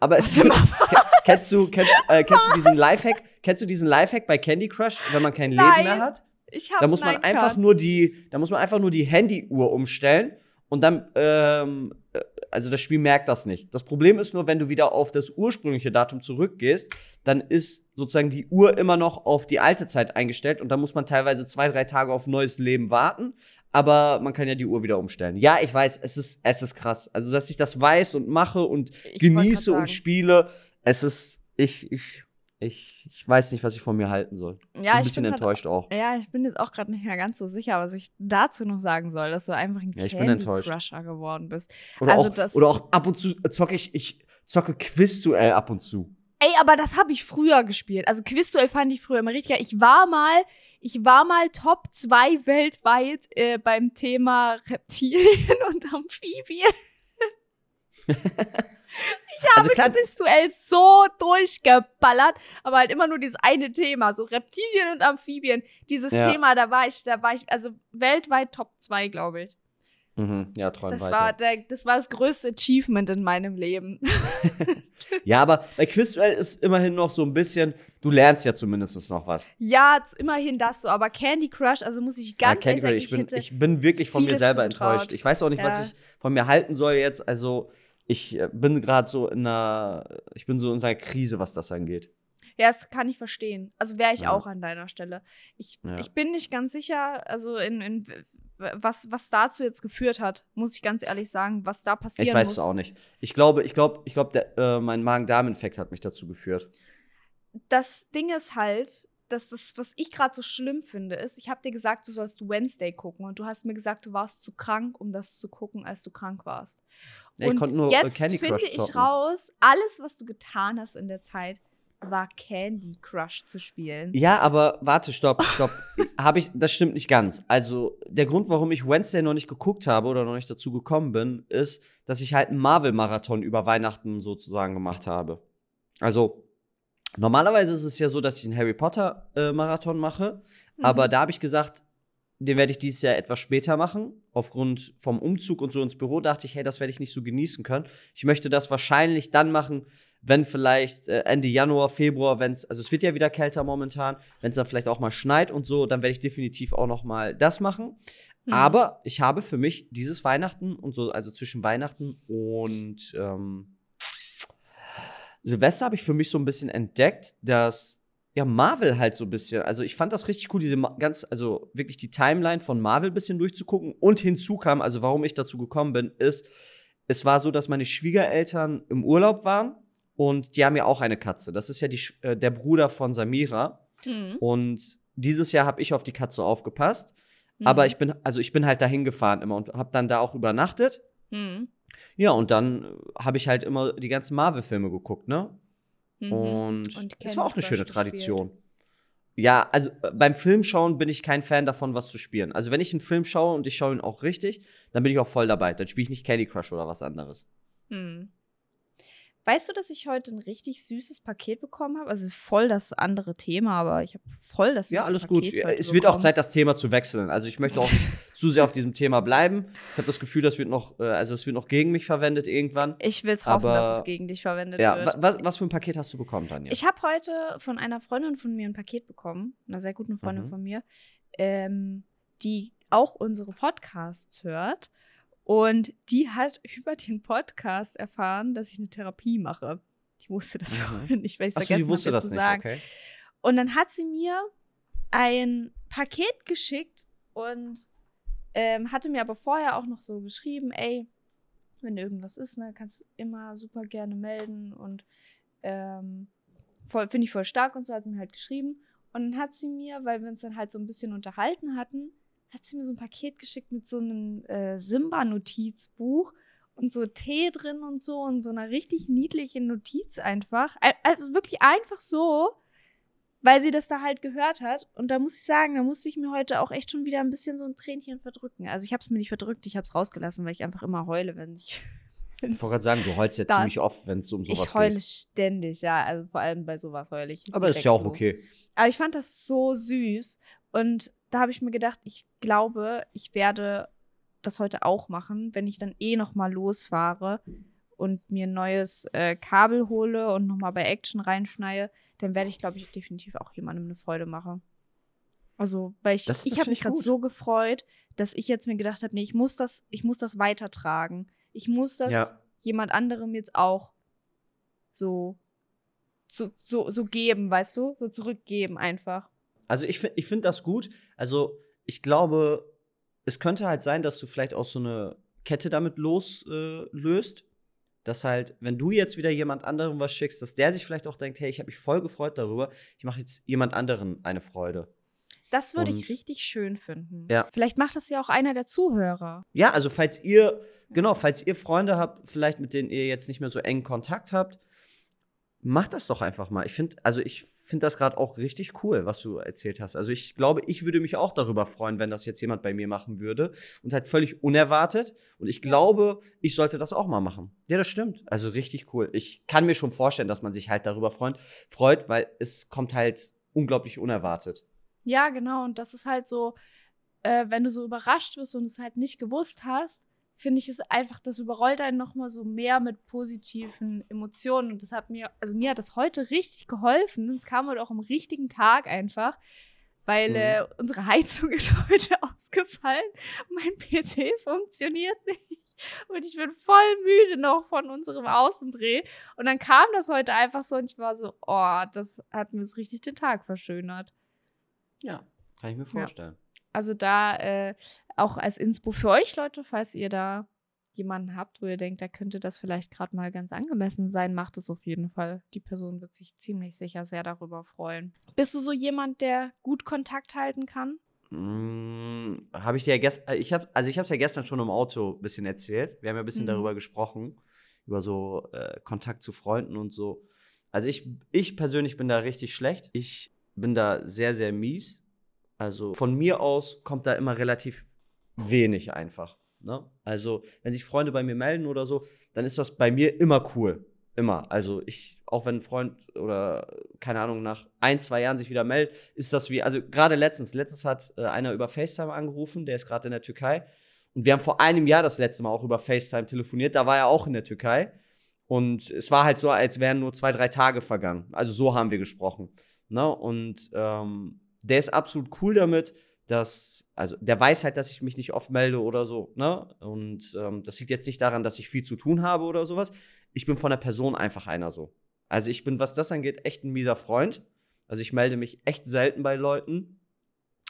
Aber es Warte kennst du, kennst, äh, kennst du diesen Lifehack? Kennst du diesen Lifehack bei Candy Crush, wenn man kein Leben Nein. mehr hat? Ich Da muss man einfach nur die, da muss man einfach nur die Handyuhr umstellen und dann, ähm, äh, also das Spiel merkt das nicht. Das Problem ist nur, wenn du wieder auf das ursprüngliche Datum zurückgehst, dann ist sozusagen die Uhr immer noch auf die alte Zeit eingestellt und dann muss man teilweise zwei, drei Tage auf neues Leben warten. Aber man kann ja die Uhr wieder umstellen. Ja, ich weiß, es ist, es ist krass. Also, dass ich das weiß und mache und Ich genieße und spiele, es ist, ich, ich, ich, ich weiß nicht, was ich von mir halten soll. Ja, ein ich bisschen bin grad- enttäuscht auch. Ja, ich bin jetzt auch gerade nicht mehr ganz so sicher, was ich dazu noch sagen soll, dass du einfach ein Ja, Candy enttäuscht. Crusher geworden bist. Oder, Also auch, oder auch ab und zu zocke ich, ich zocke Quizduell ab und zu. Ey, aber das habe ich früher gespielt. Also Quizduell fand ich früher immer richtig geil. Ich war mal, ich war mal Top 2 weltweit äh, beim Thema Reptilien und Amphibien. ich habe Also klar- Quizduell so durchgeballert, aber halt immer nur dieses eine Thema, so Reptilien und Amphibien. Dieses Ja. Thema, da war ich, da war ich, also weltweit Top 2, glaube ich. Mhm, ja, träum Das weiter. war, der, das war das größte Achievement in meinem Leben. ja, aber bei Quizduell ist immerhin noch so ein bisschen, du lernst ja zumindest noch was. Ja, immerhin das so, aber Candy Crush, also muss ich Ja, ganz Candy ehrlich sagen, ich, bin, ich bin wirklich von mir selber enttäuscht. Ich weiß auch nicht, Ja. was ich von mir halten soll jetzt. Also, ich äh, bin gerade so in einer, ich bin so in einer Krise, was das angeht. Ja, das kann ich verstehen. Also wäre ich Ja. auch an deiner Stelle. Ich, Ja. ich bin nicht ganz sicher, also in, in was, was dazu jetzt geführt hat, muss ich ganz ehrlich sagen, was da passieren Ich weiß muss. es auch nicht. Ich glaube, ich glaube, ich glaube, äh, mein Magen-Darm-Infekt hat mich dazu geführt. Das Ding ist halt, dass das, was ich gerade so schlimm finde, ist, ich habe dir gesagt, du sollst Wednesday gucken und du hast mir gesagt, du warst zu krank, um das zu gucken, als du krank warst. Ich und nur äh, jetzt Candy finde ich raus, alles, was du getan hast in der Zeit, war Candy Crush zu spielen. Ja, aber warte, stopp, stopp. habe ich, das stimmt nicht ganz. Also, der Grund, warum ich Wednesday noch nicht geguckt habe oder noch nicht dazu gekommen bin, ist, dass ich halt einen Marvel-Marathon über Weihnachten sozusagen gemacht habe. Also, normalerweise ist es ja so, dass ich einen Harry Potter-Marathon mache, Mhm. aber da habe ich gesagt, den werde ich dieses Jahr etwas später machen. Aufgrund vom Umzug und so ins Büro dachte ich, hey, das werde ich nicht so genießen können. Ich möchte das wahrscheinlich dann machen, wenn vielleicht äh, Ende Januar, Februar, wenn es, also es wird ja wieder kälter momentan, wenn es dann vielleicht auch mal schneit und so, dann werde ich definitiv auch noch mal das machen. Mhm. Aber ich habe für mich dieses Weihnachten und so, also zwischen Weihnachten und ähm, Silvester habe ich für mich so ein bisschen entdeckt, dass ja, Marvel halt so ein bisschen. Also ich fand das richtig cool, diese ganz, also wirklich die Timeline von Marvel ein bisschen durchzugucken. Und hinzu kam, also warum ich dazu gekommen bin, ist, es war so, dass meine Schwiegereltern im Urlaub waren und die haben ja auch eine Katze. Das ist ja die, äh, der Bruder von Samira. Mhm. Und dieses Jahr habe ich auf die Katze aufgepasst. Mhm. Aber ich bin, also ich bin halt dahin gefahren immer und habe dann da auch übernachtet. Mhm. Ja, und dann habe ich halt immer die ganzen Marvel-Filme geguckt, ne? Mhm. Und, und es war auch eine schöne Tradition. Gespielt. Ja, also äh, beim Filmschauen bin ich kein Fan davon, was zu spielen. Also wenn ich einen Film schaue und ich schaue ihn auch richtig, dann bin ich auch voll dabei. Dann spiele ich nicht Candy Crush oder was anderes. Hm. Weißt du, dass ich heute ein richtig süßes Paket bekommen habe? Also voll das andere Thema, aber ich habe voll das süße Ja, alles Paket gut. es wird auch Zeit, das Thema zu wechseln. Also ich möchte auch nicht zu sehr auf diesem Thema bleiben. Ich habe das Gefühl, das wird noch, äh, also es wird noch gegen mich verwendet irgendwann. Ich will es hoffen, dass es gegen dich verwendet ja, wird. Was, was für ein Paket hast du bekommen, Daniel? Ich habe heute von einer Freundin von mir ein Paket bekommen, einer sehr guten Freundin mhm. von mir, ähm, die auch unsere Podcasts hört. Und die hat über den Podcast erfahren, dass ich eine Therapie mache. Die wusste das mhm. vorher nicht, weil ich Achso, vergessen habe zu sagen. Okay. Und dann hat sie mir ein Paket geschickt und ähm, hatte mir aber vorher auch noch so geschrieben, ey, wenn irgendwas ist, ne, kannst du immer super gerne melden und ähm, finde ich voll stark und so hat mir halt geschrieben. Und dann hat sie mir, weil wir uns dann halt so ein bisschen unterhalten hatten, hat sie mir so ein Paket geschickt mit so einem äh, Simba-Notizbuch und so Tee drin und so und so einer richtig niedlichen Notiz einfach. Also wirklich einfach so, weil sie das da halt gehört hat. Und da muss ich sagen, da musste ich mir heute auch echt schon wieder ein bisschen so ein Tränchen verdrücken. Also ich habe es mir nicht verdrückt, ich habe es rausgelassen, weil ich einfach immer heule, wenn ich. Ich wollte gerade sagen, du heulst ja ziemlich oft, wenn es um sowas geht. Ich heule geht. ständig, ja. Also vor allem bei sowas heule ich. Aber ist ja auch okay. Aber ich fand das so süß. Und da habe ich mir gedacht, ich glaube, ich werde das heute auch machen, wenn ich dann eh noch mal losfahre und mir ein neues äh, Kabel hole und noch mal bei Action reinschneie, dann werde ich, glaube ich, definitiv auch jemandem eine Freude machen. Also, weil ich, das, ich habe mich gerade so gefreut, dass ich jetzt mir gedacht habe, nee, ich muss das, ich muss das weitertragen. Ich muss das ja. jemand anderem jetzt auch so, so, so, so geben, weißt du? So zurückgeben einfach. Also ich, ich finde das gut. Also ich glaube, es könnte halt sein, dass du vielleicht auch so eine Kette damit loslöst. Äh, dass halt, wenn du jetzt wieder jemand anderem was schickst, dass der sich vielleicht auch denkt, hey, ich habe mich voll gefreut darüber, ich mache jetzt jemand anderen eine Freude. Das würde ich richtig schön finden. Ja. Vielleicht macht das ja auch einer der Zuhörer. Ja, also falls ihr, genau, falls ihr Freunde habt, vielleicht mit denen ihr jetzt nicht mehr so engen Kontakt habt, macht das doch einfach mal. Ich finde, also ich finde das gerade auch richtig cool, was du erzählt hast. Also ich glaube, ich würde mich auch darüber freuen, wenn das jetzt jemand bei mir machen würde und halt völlig unerwartet. Und ich glaube, ich sollte das auch mal machen. Ja, das stimmt. Also richtig cool. Ich kann mir schon vorstellen, dass man sich halt darüber freut, freut weil es kommt halt unglaublich unerwartet. Ja, genau. Und das ist halt so, äh, wenn du so überrascht wirst und es halt nicht gewusst hast, finde ich es einfach, das überrollt einen nochmal so mehr mit positiven Emotionen. Und das hat mir, also mir hat das heute richtig geholfen. Es kam heute auch am richtigen Tag einfach, weil mhm. äh, unsere Heizung ist heute ausgefallen. Mein PC funktioniert nicht. Und ich bin voll müde noch von unserem Außendreh. Und dann kam das heute einfach so und ich war so, oh, das hat mir jetzt richtig den Tag verschönert. Ja, kann ich mir vorstellen. Ja. Also da äh, auch als Inspo für euch, Leute, falls ihr da jemanden habt, wo ihr denkt, da könnte das vielleicht gerade mal ganz angemessen sein, macht es auf jeden Fall. Die Person wird sich ziemlich sicher sehr darüber freuen. Bist du so jemand, der gut Kontakt halten kann? Hm, habe ich dir ja gestern, äh, ich habe, also ich habe es ja gestern schon im Auto ein bisschen erzählt. Wir haben ja ein bisschen mhm. darüber gesprochen, über so äh, Kontakt zu Freunden und so. Also ich, ich persönlich bin da richtig schlecht. Ich bin da sehr, sehr mies. Also von mir aus kommt da immer relativ wenig einfach. Ne? Also, wenn sich Freunde bei mir melden oder so, dann ist das bei mir immer cool. Immer. Also ich, auch wenn ein Freund oder keine Ahnung, nach ein, zwei Jahren sich wieder meldet, ist das wie, also gerade letztens, letztens hat äh, einer über FaceTime angerufen, der ist gerade in der Türkei. Und wir haben vor einem Jahr das letzte Mal auch über FaceTime telefoniert, da war er auch in der Türkei. Und es war halt so, als wären nur zwei, drei Tage vergangen. Also so haben wir gesprochen. Ne? Und ähm, der ist absolut cool damit, dass, also der weiß halt, dass ich mich nicht oft melde oder so. Ne? Und ähm, das liegt jetzt nicht daran, dass ich viel zu tun habe oder sowas. Ich bin von der Person einfach einer so. Also ich bin, was das angeht, echt ein mieser Freund. Also ich melde mich echt selten bei Leuten.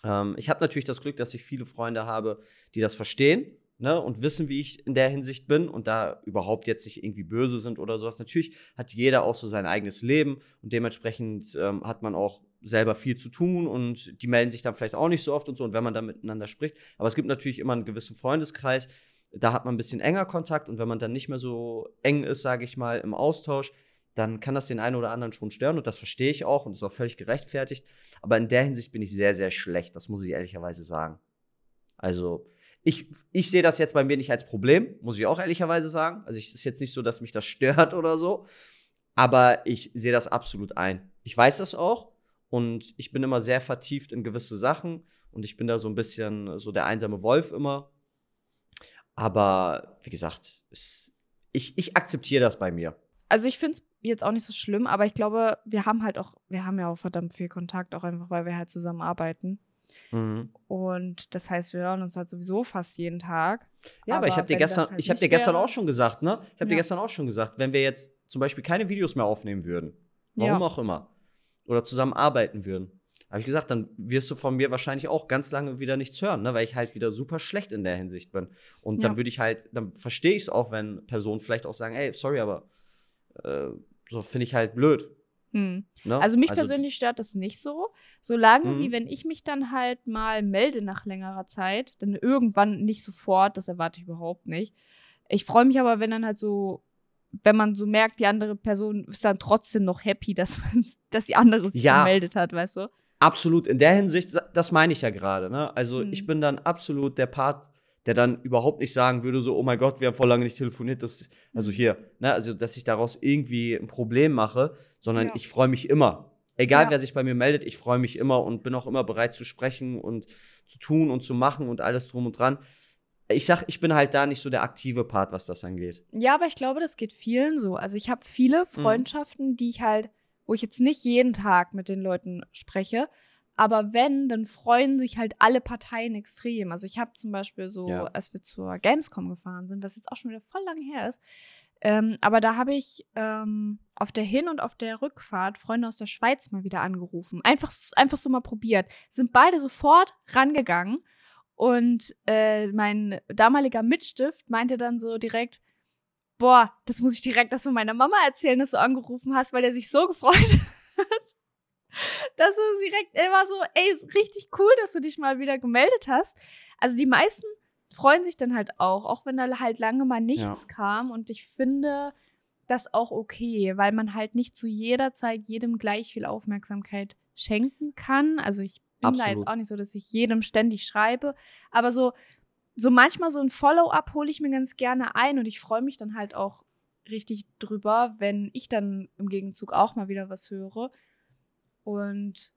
Ähm, ich habe natürlich das Glück, dass ich viele Freunde habe, die das verstehen ne, und wissen, wie ich in der Hinsicht bin und da überhaupt jetzt nicht irgendwie böse sind oder sowas. Natürlich hat jeder auch so sein eigenes Leben und dementsprechend ähm, hat man auch selber viel zu tun und die melden sich dann vielleicht auch nicht so oft und so und wenn man dann miteinander spricht. Aber es gibt natürlich immer einen gewissen Freundeskreis, da hat man ein bisschen enger Kontakt und wenn man dann nicht mehr so eng ist, sage ich mal, im Austausch, dann kann das den einen oder anderen schon stören und das verstehe ich auch und ist auch völlig gerechtfertigt. Aber in der Hinsicht bin ich sehr, sehr schlecht, das muss ich ehrlicherweise sagen. Also, ich, ich sehe das jetzt bei mir nicht als Problem, muss ich auch ehrlicherweise sagen. Also, es ist jetzt nicht so, dass mich das stört oder so. Aber ich sehe das absolut ein. Ich weiß das auch und ich bin immer sehr vertieft in gewisse Sachen und ich bin da so ein bisschen so der einsame Wolf immer. Aber wie gesagt, es, ich, ich akzeptiere das bei mir. Also ich finde es jetzt auch nicht so schlimm, aber ich glaube, wir haben halt auch, wir haben ja auch verdammt viel Kontakt, auch einfach, weil wir halt zusammen arbeiten. Mhm. Und das heißt, wir hören uns halt sowieso fast jeden Tag. Ja, aber, aber ich habe dir gestern, halt ich habe dir gestern wäre, auch schon gesagt, ne? Ich habe ja. dir gestern auch schon gesagt, wenn wir jetzt zum Beispiel keine Videos mehr aufnehmen würden, warum ja. auch immer, oder zusammen arbeiten würden, habe ich gesagt, dann wirst du von mir wahrscheinlich auch ganz lange wieder nichts hören, ne? weil ich halt wieder super schlecht in der Hinsicht bin. Und ja. dann würde ich halt, dann verstehe ich es auch, wenn Personen vielleicht auch sagen, ey, sorry, aber äh, so finde ich halt blöd. Hm. Ne? Also mich also, persönlich stört das nicht so. Solange hm. wie wenn ich mich dann halt mal melde nach längerer Zeit, dann irgendwann nicht sofort, das erwarte ich überhaupt nicht. Ich freue mich aber, wenn dann halt so, wenn man so merkt, die andere Person ist dann trotzdem noch happy, dass, man, dass die andere sich ja, gemeldet hat, weißt du? Absolut. In der Hinsicht, das meine ich ja gerade. Ne? Also hm. ich bin dann absolut der Part, der dann überhaupt nicht sagen würde, so, oh mein Gott, wir haben vor lange nicht telefoniert, das, also mhm. hier, ne, also dass ich daraus irgendwie ein Problem mache, sondern ja. ich freue mich immer. Egal, ja. wer sich bei mir meldet, ich freue mich immer und bin auch immer bereit zu sprechen und zu tun und zu machen und alles drum und dran. Ich sag, ich bin halt da nicht so der aktive Part, was das angeht. Ja, aber ich glaube, das geht vielen so. Also ich habe viele mhm. Freundschaften, mhm. die ich halt, wo ich jetzt nicht jeden Tag mit den Leuten spreche, aber wenn, dann freuen sich halt alle Parteien extrem. Also ich habe zum Beispiel so, ja. als wir zur Gamescom gefahren sind, was jetzt auch schon wieder voll lang her ist, ähm, aber da habe ich ähm, auf der Hin- und auf der Rückfahrt Freunde aus der Schweiz mal wieder angerufen. Einfach, einfach so mal probiert. Sind beide sofort rangegangen. Und äh, mein damaliger Mitstift meinte dann so direkt, boah, das muss ich direkt das von meiner Mama erzählen, dass du angerufen hast, weil er sich so gefreut hat dass es direkt immer so, ey, ist richtig cool, dass du dich mal wieder gemeldet hast. Also die meisten freuen sich dann halt auch, auch wenn da halt lange mal nichts ja. kam. Und ich finde das auch okay, weil man halt nicht zu jeder Zeit jedem gleich viel Aufmerksamkeit schenken kann. Also ich bin Absolut. da jetzt auch nicht so, dass ich jedem ständig schreibe, aber so so manchmal so ein Follow-up hole ich mir ganz gerne ein und ich freue mich dann halt auch richtig drüber, wenn ich dann im Gegenzug auch mal wieder was höre. Und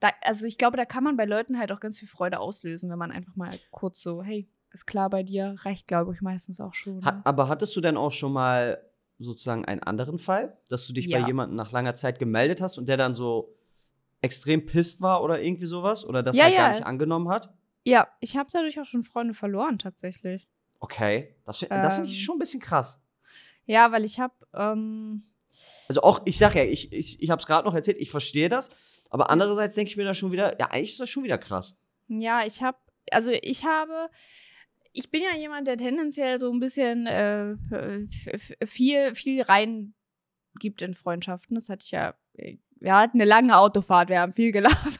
da, also ich glaube, da kann man bei Leuten halt auch ganz viel Freude auslösen, wenn man einfach mal kurz so, hey, ist klar bei dir, reicht, glaube ich, meistens auch schon. Hat, aber hattest du denn auch schon mal sozusagen einen anderen Fall, dass du dich ja. bei jemandem nach langer Zeit gemeldet hast und der dann so extrem pisst war oder irgendwie sowas? Oder das ja, halt ja. gar nicht angenommen hat? Ja, ich habe dadurch auch schon Freunde verloren, tatsächlich. Okay, das, das finde ich ähm. schon ein bisschen krass. Ja, weil ich habe ähm, also auch, ich sag ja, ich, ich, ich habe es gerade noch erzählt, ich verstehe das, aber andererseits denke ich mir da schon wieder, ja, eigentlich ist das schon wieder krass. Ja, ich habe, also ich habe, ich bin ja jemand, der tendenziell so ein bisschen äh, viel, viel rein gibt in Freundschaften. Das hatte ich ja, wir hatten eine lange Autofahrt, wir haben viel gelabert.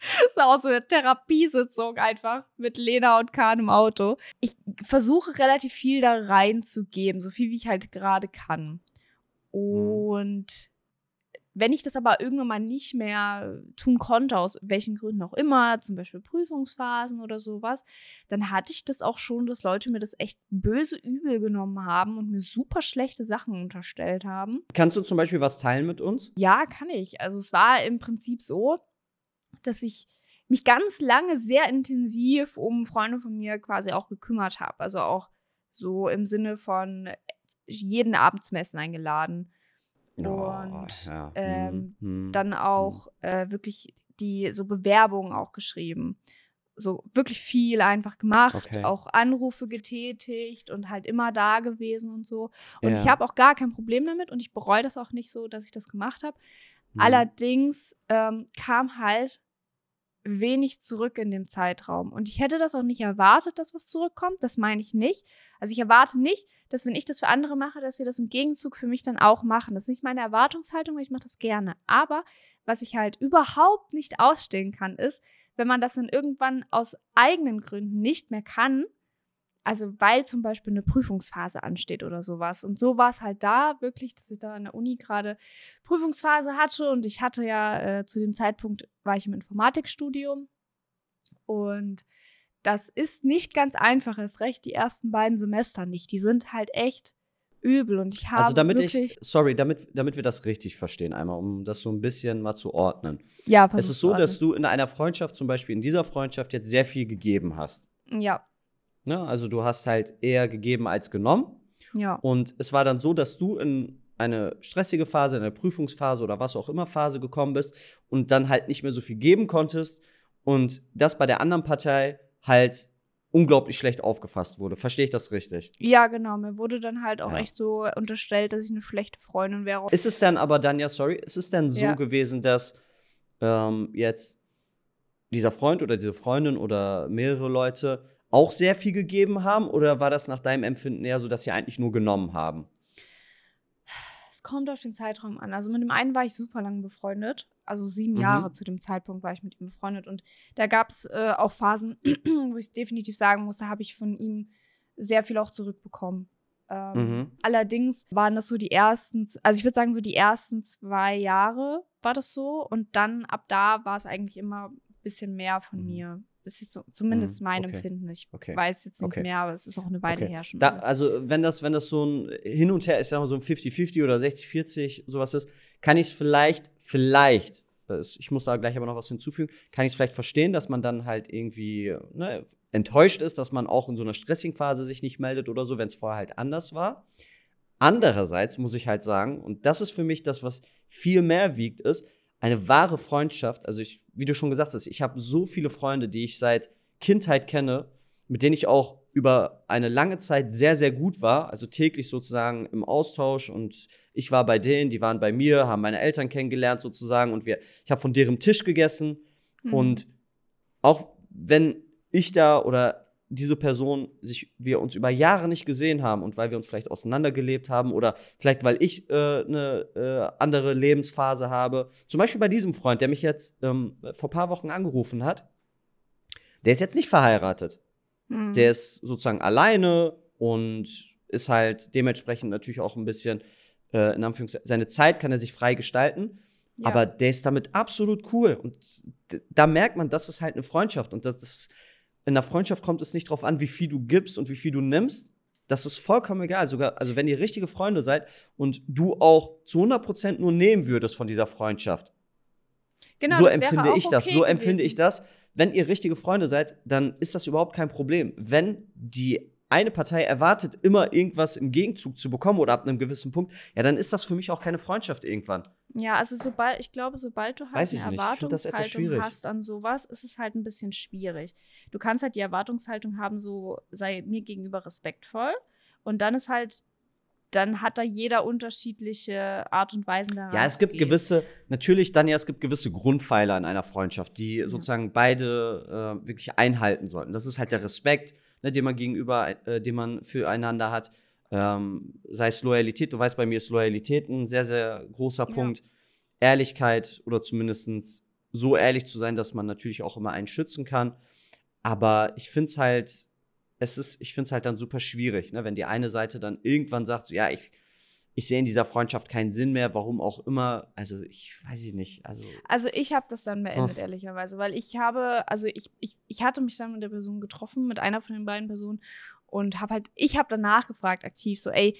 Das ist auch so eine Therapiesitzung einfach mit Lena und Kahn im Auto. Ich versuche relativ viel da reinzugeben, so viel wie ich halt gerade kann. Mhm. Und wenn ich das aber irgendwann mal nicht mehr tun konnte, aus welchen Gründen auch immer, zum Beispiel Prüfungsphasen oder sowas, dann hatte ich das auch schon, dass Leute mir das echt böse übel genommen haben und mir super schlechte Sachen unterstellt haben. Kannst du zum Beispiel was teilen mit uns? Ja, kann ich. Also es war im Prinzip so, dass ich mich ganz lange sehr intensiv um Freunde von mir quasi auch gekümmert habe. Also auch so im Sinne von jeden Abend zum Essen eingeladen. Oh, Und ja. ähm, hm, dann auch äh, wirklich die so Bewerbungen auch geschrieben. So wirklich viel einfach gemacht, Okay. auch Anrufe getätigt und halt immer da gewesen und so. Und ich Ja. habe auch gar kein Problem damit und ich bereue das auch nicht so, dass ich das gemacht habe. hm. Allerdings ähm, kam halt wenig zurück in dem Zeitraum. Und ich hätte das auch nicht erwartet, dass was zurückkommt. Das meine ich nicht. Also ich erwarte nicht, dass wenn ich das für andere mache, dass sie das im Gegenzug für mich dann auch machen. Das ist nicht meine Erwartungshaltung, weil ich mache das gerne. Aber was ich halt überhaupt nicht ausstehen kann, ist, wenn man das dann irgendwann aus eigenen Gründen nicht mehr kann, also weil zum Beispiel eine Prüfungsphase ansteht oder sowas. Und so war es halt da wirklich, dass ich da an der Uni gerade Prüfungsphase hatte und ich hatte ja äh, zu dem Zeitpunkt war ich im Informatikstudium und das ist nicht ganz einfach, erst recht die ersten beiden Semester nicht. Die sind halt echt übel und ich habe Also damit ich, sorry, damit, damit wir das richtig verstehen einmal, um das so ein bisschen mal zu ordnen. ja, es ist so, dass du in einer Freundschaft, zum Beispiel in dieser Freundschaft, jetzt sehr viel gegeben hast. ja, Ne? Also du hast halt eher gegeben als genommen. ja, Und es war dann so, dass du in eine stressige Phase, in eine Prüfungsphase oder was auch immer Phase gekommen bist und dann halt nicht mehr so viel geben konntest und das bei der anderen Partei halt unglaublich schlecht aufgefasst wurde. Verstehe ich das richtig? ja, genau. Mir wurde dann halt auch Ja. echt so unterstellt, dass ich eine schlechte Freundin wäre. Ist es dann aber dann, ja, sorry, ist es dann so Ja. gewesen, dass ähm, jetzt dieser Freund oder diese Freundin oder mehrere Leute auch sehr viel gegeben haben oder war das nach deinem Empfinden eher so, dass sie eigentlich nur genommen haben? Es kommt auf den Zeitraum an. Also mit dem einen war ich super lange befreundet. Also sieben Mhm. Jahre zu dem Zeitpunkt war ich mit ihm befreundet. Und da gab es äh, auch Phasen, wo ich definitiv sagen musste, habe ich von ihm sehr viel auch zurückbekommen. Ähm, Mhm. Allerdings waren das so die ersten, also ich würde sagen, so die ersten zwei Jahre war das so. Und dann ab da war es eigentlich immer ein bisschen mehr von Mhm. mir. Das ist zumindest Mhm, mein okay. Empfinden. Ich Okay. weiß jetzt nicht Okay. mehr, aber es ist auch eine Weile her schon. Da, also, wenn das, wenn das so ein Hin und Her, ich sag mal so ein 50-50 oder 60-40 sowas ist, kann ich es vielleicht, vielleicht, ich muss da gleich aber noch was hinzufügen, kann ich es vielleicht verstehen, dass man dann halt irgendwie ne, enttäuscht ist, dass man auch in so einer stressigen Phase sich nicht meldet oder so, wenn es vorher halt anders war. Andererseits muss ich halt sagen, und das ist für mich das, was viel mehr wiegt, ist eine wahre Freundschaft. Also, ich, wie du schon gesagt hast, ich habe so viele Freunde, die ich seit Kindheit kenne, mit denen ich auch über eine lange Zeit sehr, sehr gut war, also täglich sozusagen im Austausch und ich war bei denen, die waren bei mir, haben meine Eltern kennengelernt sozusagen und wir, ich habe von deren Tisch gegessen Mhm. und auch wenn ich da oder diese Person sich wir uns über Jahre nicht gesehen haben und weil wir uns vielleicht auseinandergelebt haben oder vielleicht weil ich äh, eine äh, andere Lebensphase habe. Zum Beispiel bei diesem Freund, der mich jetzt ähm, vor ein paar Wochen angerufen hat. Der ist jetzt nicht verheiratet. Mhm. Der ist sozusagen alleine und ist halt dementsprechend natürlich auch ein bisschen, äh, in Anführungszeichen, seine Zeit kann er sich frei gestalten. Ja. Aber der ist damit absolut cool. Und da merkt man, das ist halt eine Freundschaft. Und das ist, in der Freundschaft kommt es nicht drauf an, wie viel du gibst und wie viel du nimmst. Das ist vollkommen egal. Sogar, also wenn ihr richtige Freunde seid und du auch zu 100% nur nehmen würdest von dieser Freundschaft. Genau, so das empfinde ich das. okay So empfinde gewesen. ich das. Wenn ihr richtige Freunde seid, dann ist das überhaupt kein Problem. Wenn die eine Partei erwartet, immer irgendwas im Gegenzug zu bekommen oder ab einem gewissen Punkt, ja, dann ist das für mich auch keine Freundschaft irgendwann. Ja, also sobald, ich glaube, sobald du halt Weiß eine Erwartungshaltung hast an sowas, ist es halt ein bisschen schwierig. Du kannst halt die Erwartungshaltung haben, so sei mir gegenüber respektvoll. Und dann ist halt, dann hat da jeder unterschiedliche Art und Weisen daran. Ja, es gibt gehen. gewisse, natürlich, dann ja, es gibt gewisse Grundpfeiler in einer Freundschaft, die sozusagen beide äh, wirklich einhalten sollten. Das ist halt der Respekt, ne, den man gegenüber, äh, den man füreinander hat. Ähm, sei es Loyalität, du weißt, bei mir ist Loyalität ein sehr, sehr großer Ja. Punkt. Ehrlichkeit oder zumindest so ehrlich zu sein, dass man natürlich auch immer einen schützen kann. Aber ich finde es halt, es ist, ich finde es halt dann super schwierig, ne, wenn die eine Seite dann irgendwann sagt, so, ja, ich, ich sehe in dieser Freundschaft keinen Sinn mehr, warum auch immer. Also, ich weiß ich nicht. Also, Also ich habe das dann beendet, Hm. ehrlicherweise, weil ich habe, also ich, ich, ich hatte mich dann mit der Person getroffen, mit einer von den beiden Personen und habe halt, ich habe danach gefragt, aktiv, so, ey,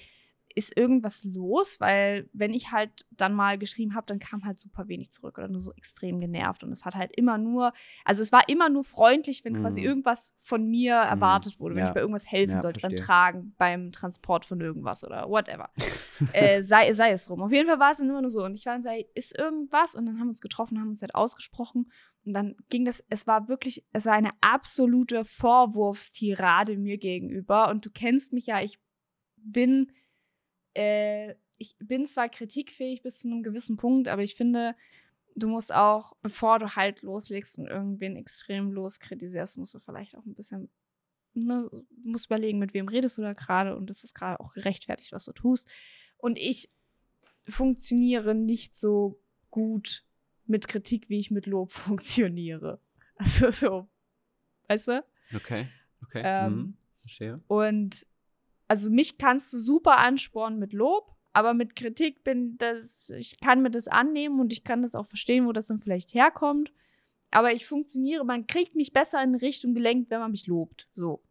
ist irgendwas los? Weil wenn ich halt dann mal geschrieben habe, dann kam halt super wenig zurück oder nur so extrem genervt. Und es hat halt immer nur, also es war immer nur freundlich, wenn quasi Mhm. irgendwas von mir erwartet wurde, wenn Ja. ich bei irgendwas helfen Ja, sollte, beim verstehe. Tragen, beim Transport von irgendwas oder whatever. äh, sei, sei es drum. Auf jeden Fall war es dann immer nur so. Und ich war dann so, ey, ist irgendwas? Und dann haben wir uns getroffen, haben uns halt ausgesprochen. Und dann ging das, es war wirklich, es war eine absolute Vorwurfstirade mir gegenüber. Und du kennst mich ja, ich bin, äh, ich bin zwar kritikfähig bis zu einem gewissen Punkt, aber ich finde, du musst auch, bevor du halt loslegst und irgendwen extrem loskritisierst, musst du vielleicht auch ein bisschen, ne, musst überlegen, mit wem redest du da gerade und ist es gerade auch gerechtfertigt, was du tust. Und ich funktioniere nicht so gut mit Kritik, wie ich mit Lob funktioniere. Also so, weißt du? Okay, okay. Ähm, mhm. Verstehe. Und also mich kannst du super anspornen mit Lob, aber mit Kritik bin das, ich kann mir das annehmen und ich kann das auch verstehen, wo das dann vielleicht herkommt. Aber ich funktioniere, man kriegt mich besser in Richtung gelenkt, wenn man mich lobt. So.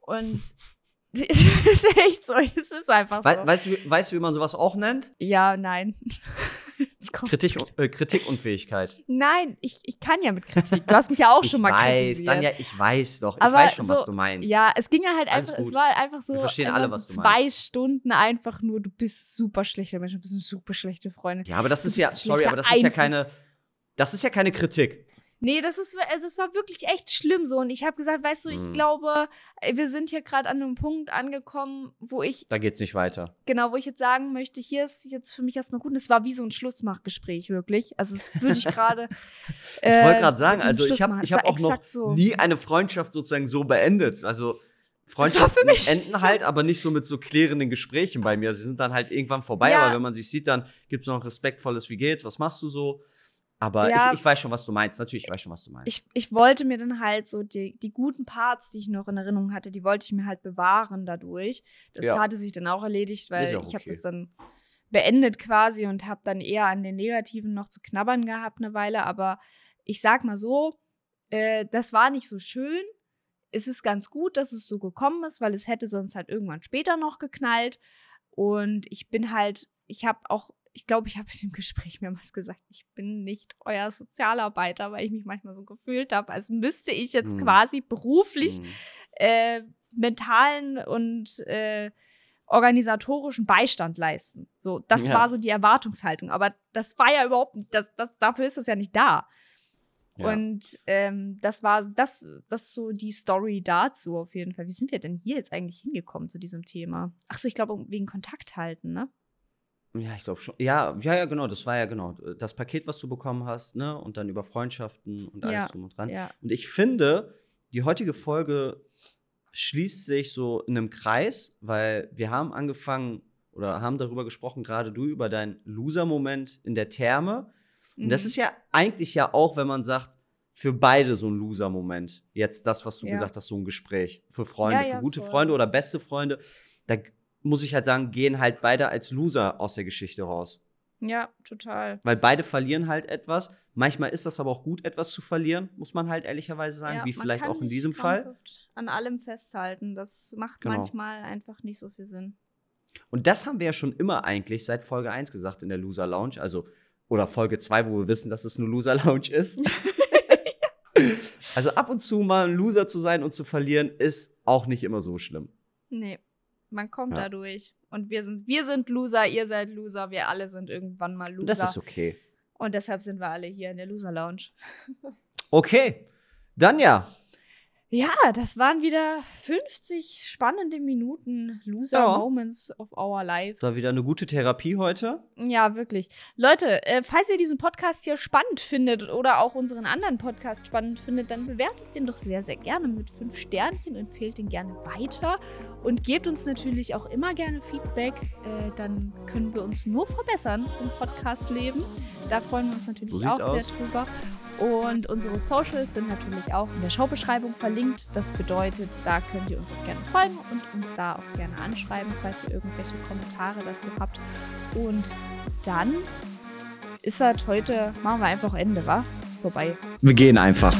Und es ist echt so, es ist einfach so. weißt, du, weißt du, wie man sowas auch nennt? Ja, nein. Kritik, äh, Kritikunfähigkeit. Nein, ich, ich kann ja mit Kritik. Du hast mich ja auch schon mal ich weiß, kritisiert. dann ja, ich weiß doch. Ich Aber weiß schon, was so- du meinst. Ja, es ging ja halt Alles einfach, es gut. war einfach so, Wir verstehen es alle, was so du zwei meinst. Stunden einfach nur, du bist super schlechter Mensch, du bist eine super schlechte Freundin. Ja, aber das ist ja, sorry, aber das ist ja keine, das ist ja keine Kritik. Nee, das ist, äh, das war wirklich echt schlimm so. Und ich habe gesagt, weißt du, ich Mhm. glaube, äh, wir sind hier gerade an einem Punkt angekommen, wo ich, Da geht's nicht weiter. genau, wo ich jetzt sagen möchte, hier ist jetzt für mich erstmal gut. Und es war wie so ein Schlussmachgespräch, wirklich. Also es würde ich gerade. Ich wollte gerade sagen, also ich habe Es hab auch noch so. nie eine Freundschaft sozusagen so beendet. Also Freundschaften für mich- enden halt, aber nicht so mit so klärenden Gesprächen bei mir. Sie sind dann halt irgendwann vorbei, Ja. aber wenn man sich sieht, dann gibt es noch ein respektvolles Wie geht's, was machst du so? Aber Ja. ich, ich weiß schon, was du meinst. Natürlich, ich weiß schon, was du meinst. ich, ich wollte mir dann halt so die, die guten Parts, die ich noch in Erinnerung hatte, die wollte ich mir halt bewahren dadurch. Das Ja. hatte sich dann auch erledigt, weil auch ich habe das dann beendet quasi und habe dann eher an den Negativen noch zu knabbern gehabt eine Weile. Aber ich sag mal so, äh, das war nicht so schön. Es ist ganz gut, dass es so gekommen ist, weil es hätte sonst halt irgendwann später noch geknallt. Und ich bin halt, ich habe auch, ich glaube, ich habe in dem Gespräch mehrmals gesagt, ich bin nicht euer Sozialarbeiter, weil ich mich manchmal so gefühlt habe, als müsste ich jetzt Hm. quasi beruflich Mhm. äh, mentalen und äh, organisatorischen Beistand leisten. So, das Ja. war so die Erwartungshaltung. Aber das war ja überhaupt nicht, das, das, dafür ist das ja nicht da. Ja. Und ähm, das war das, das so die Story dazu auf jeden Fall. Wie sind wir denn hier jetzt eigentlich hingekommen zu diesem Thema? Ach so, ich glaube wegen Kontakt halten, ne? Ja, ich glaube schon. Ja, ja, ja, genau. Das war ja genau das Paket, was du bekommen hast, ne? Und dann über Freundschaften und alles Ja, drum und dran. Ja. Und ich finde, die heutige Folge schließt sich so in einem Kreis, weil wir haben angefangen oder haben darüber gesprochen, gerade du, über deinen Loser-Moment in der Therme. Und das Mhm. ist ja eigentlich ja auch, wenn man sagt, für beide so ein Loser-Moment. Jetzt das, was du Ja. gesagt hast, so ein Gespräch. Für Freunde, Ja, ja, für gute voll. Freunde oder beste Freunde. Da muss ich halt sagen, gehen halt beide als Loser aus der Geschichte raus. Ja, total. Weil beide verlieren halt etwas. Manchmal ist das aber auch gut, etwas zu verlieren, muss man halt ehrlicherweise sagen, Ja, wie vielleicht auch in diesem Fall. An allem festhalten. Das macht Genau. manchmal einfach nicht so viel Sinn. Und das haben wir ja schon immer eigentlich seit Folge 1 gesagt in der Loser Lounge. Also, oder Folge 2, wo wir wissen, dass es eine Loser Lounge ist. also ab und zu mal ein Loser zu sein und zu verlieren, ist auch nicht immer so schlimm. Nee, man kommt Ja. da durch. Und wir sind, wir sind Loser, ihr seid Loser, wir alle sind irgendwann mal Loser. Und das ist okay. Und deshalb sind wir alle hier in der Loser Lounge. Okay. Dann ja. Ja, das waren wieder 50 spannende Minuten Loser Ja. Moments of Our Life. War wieder eine gute Therapie heute. Ja, wirklich. Leute, äh, falls ihr diesen Podcast hier spannend findet oder auch unseren anderen Podcast spannend findet, dann bewertet den doch sehr, sehr gerne mit fünf Sternchen, empfehlt den gerne weiter und gebt uns natürlich auch immer gerne Feedback. Äh, dann können wir uns nur verbessern im Podcast-Leben. Da freuen wir uns natürlich So auch sehr aus. drüber. Und unsere Socials sind natürlich auch in der Showbeschreibung verlinkt. Das bedeutet, da könnt ihr uns auch gerne folgen und uns da auch gerne anschreiben, falls ihr irgendwelche Kommentare dazu habt. Und dann ist das heute, machen wir einfach Ende, wa? Vorbei. Wir gehen einfach.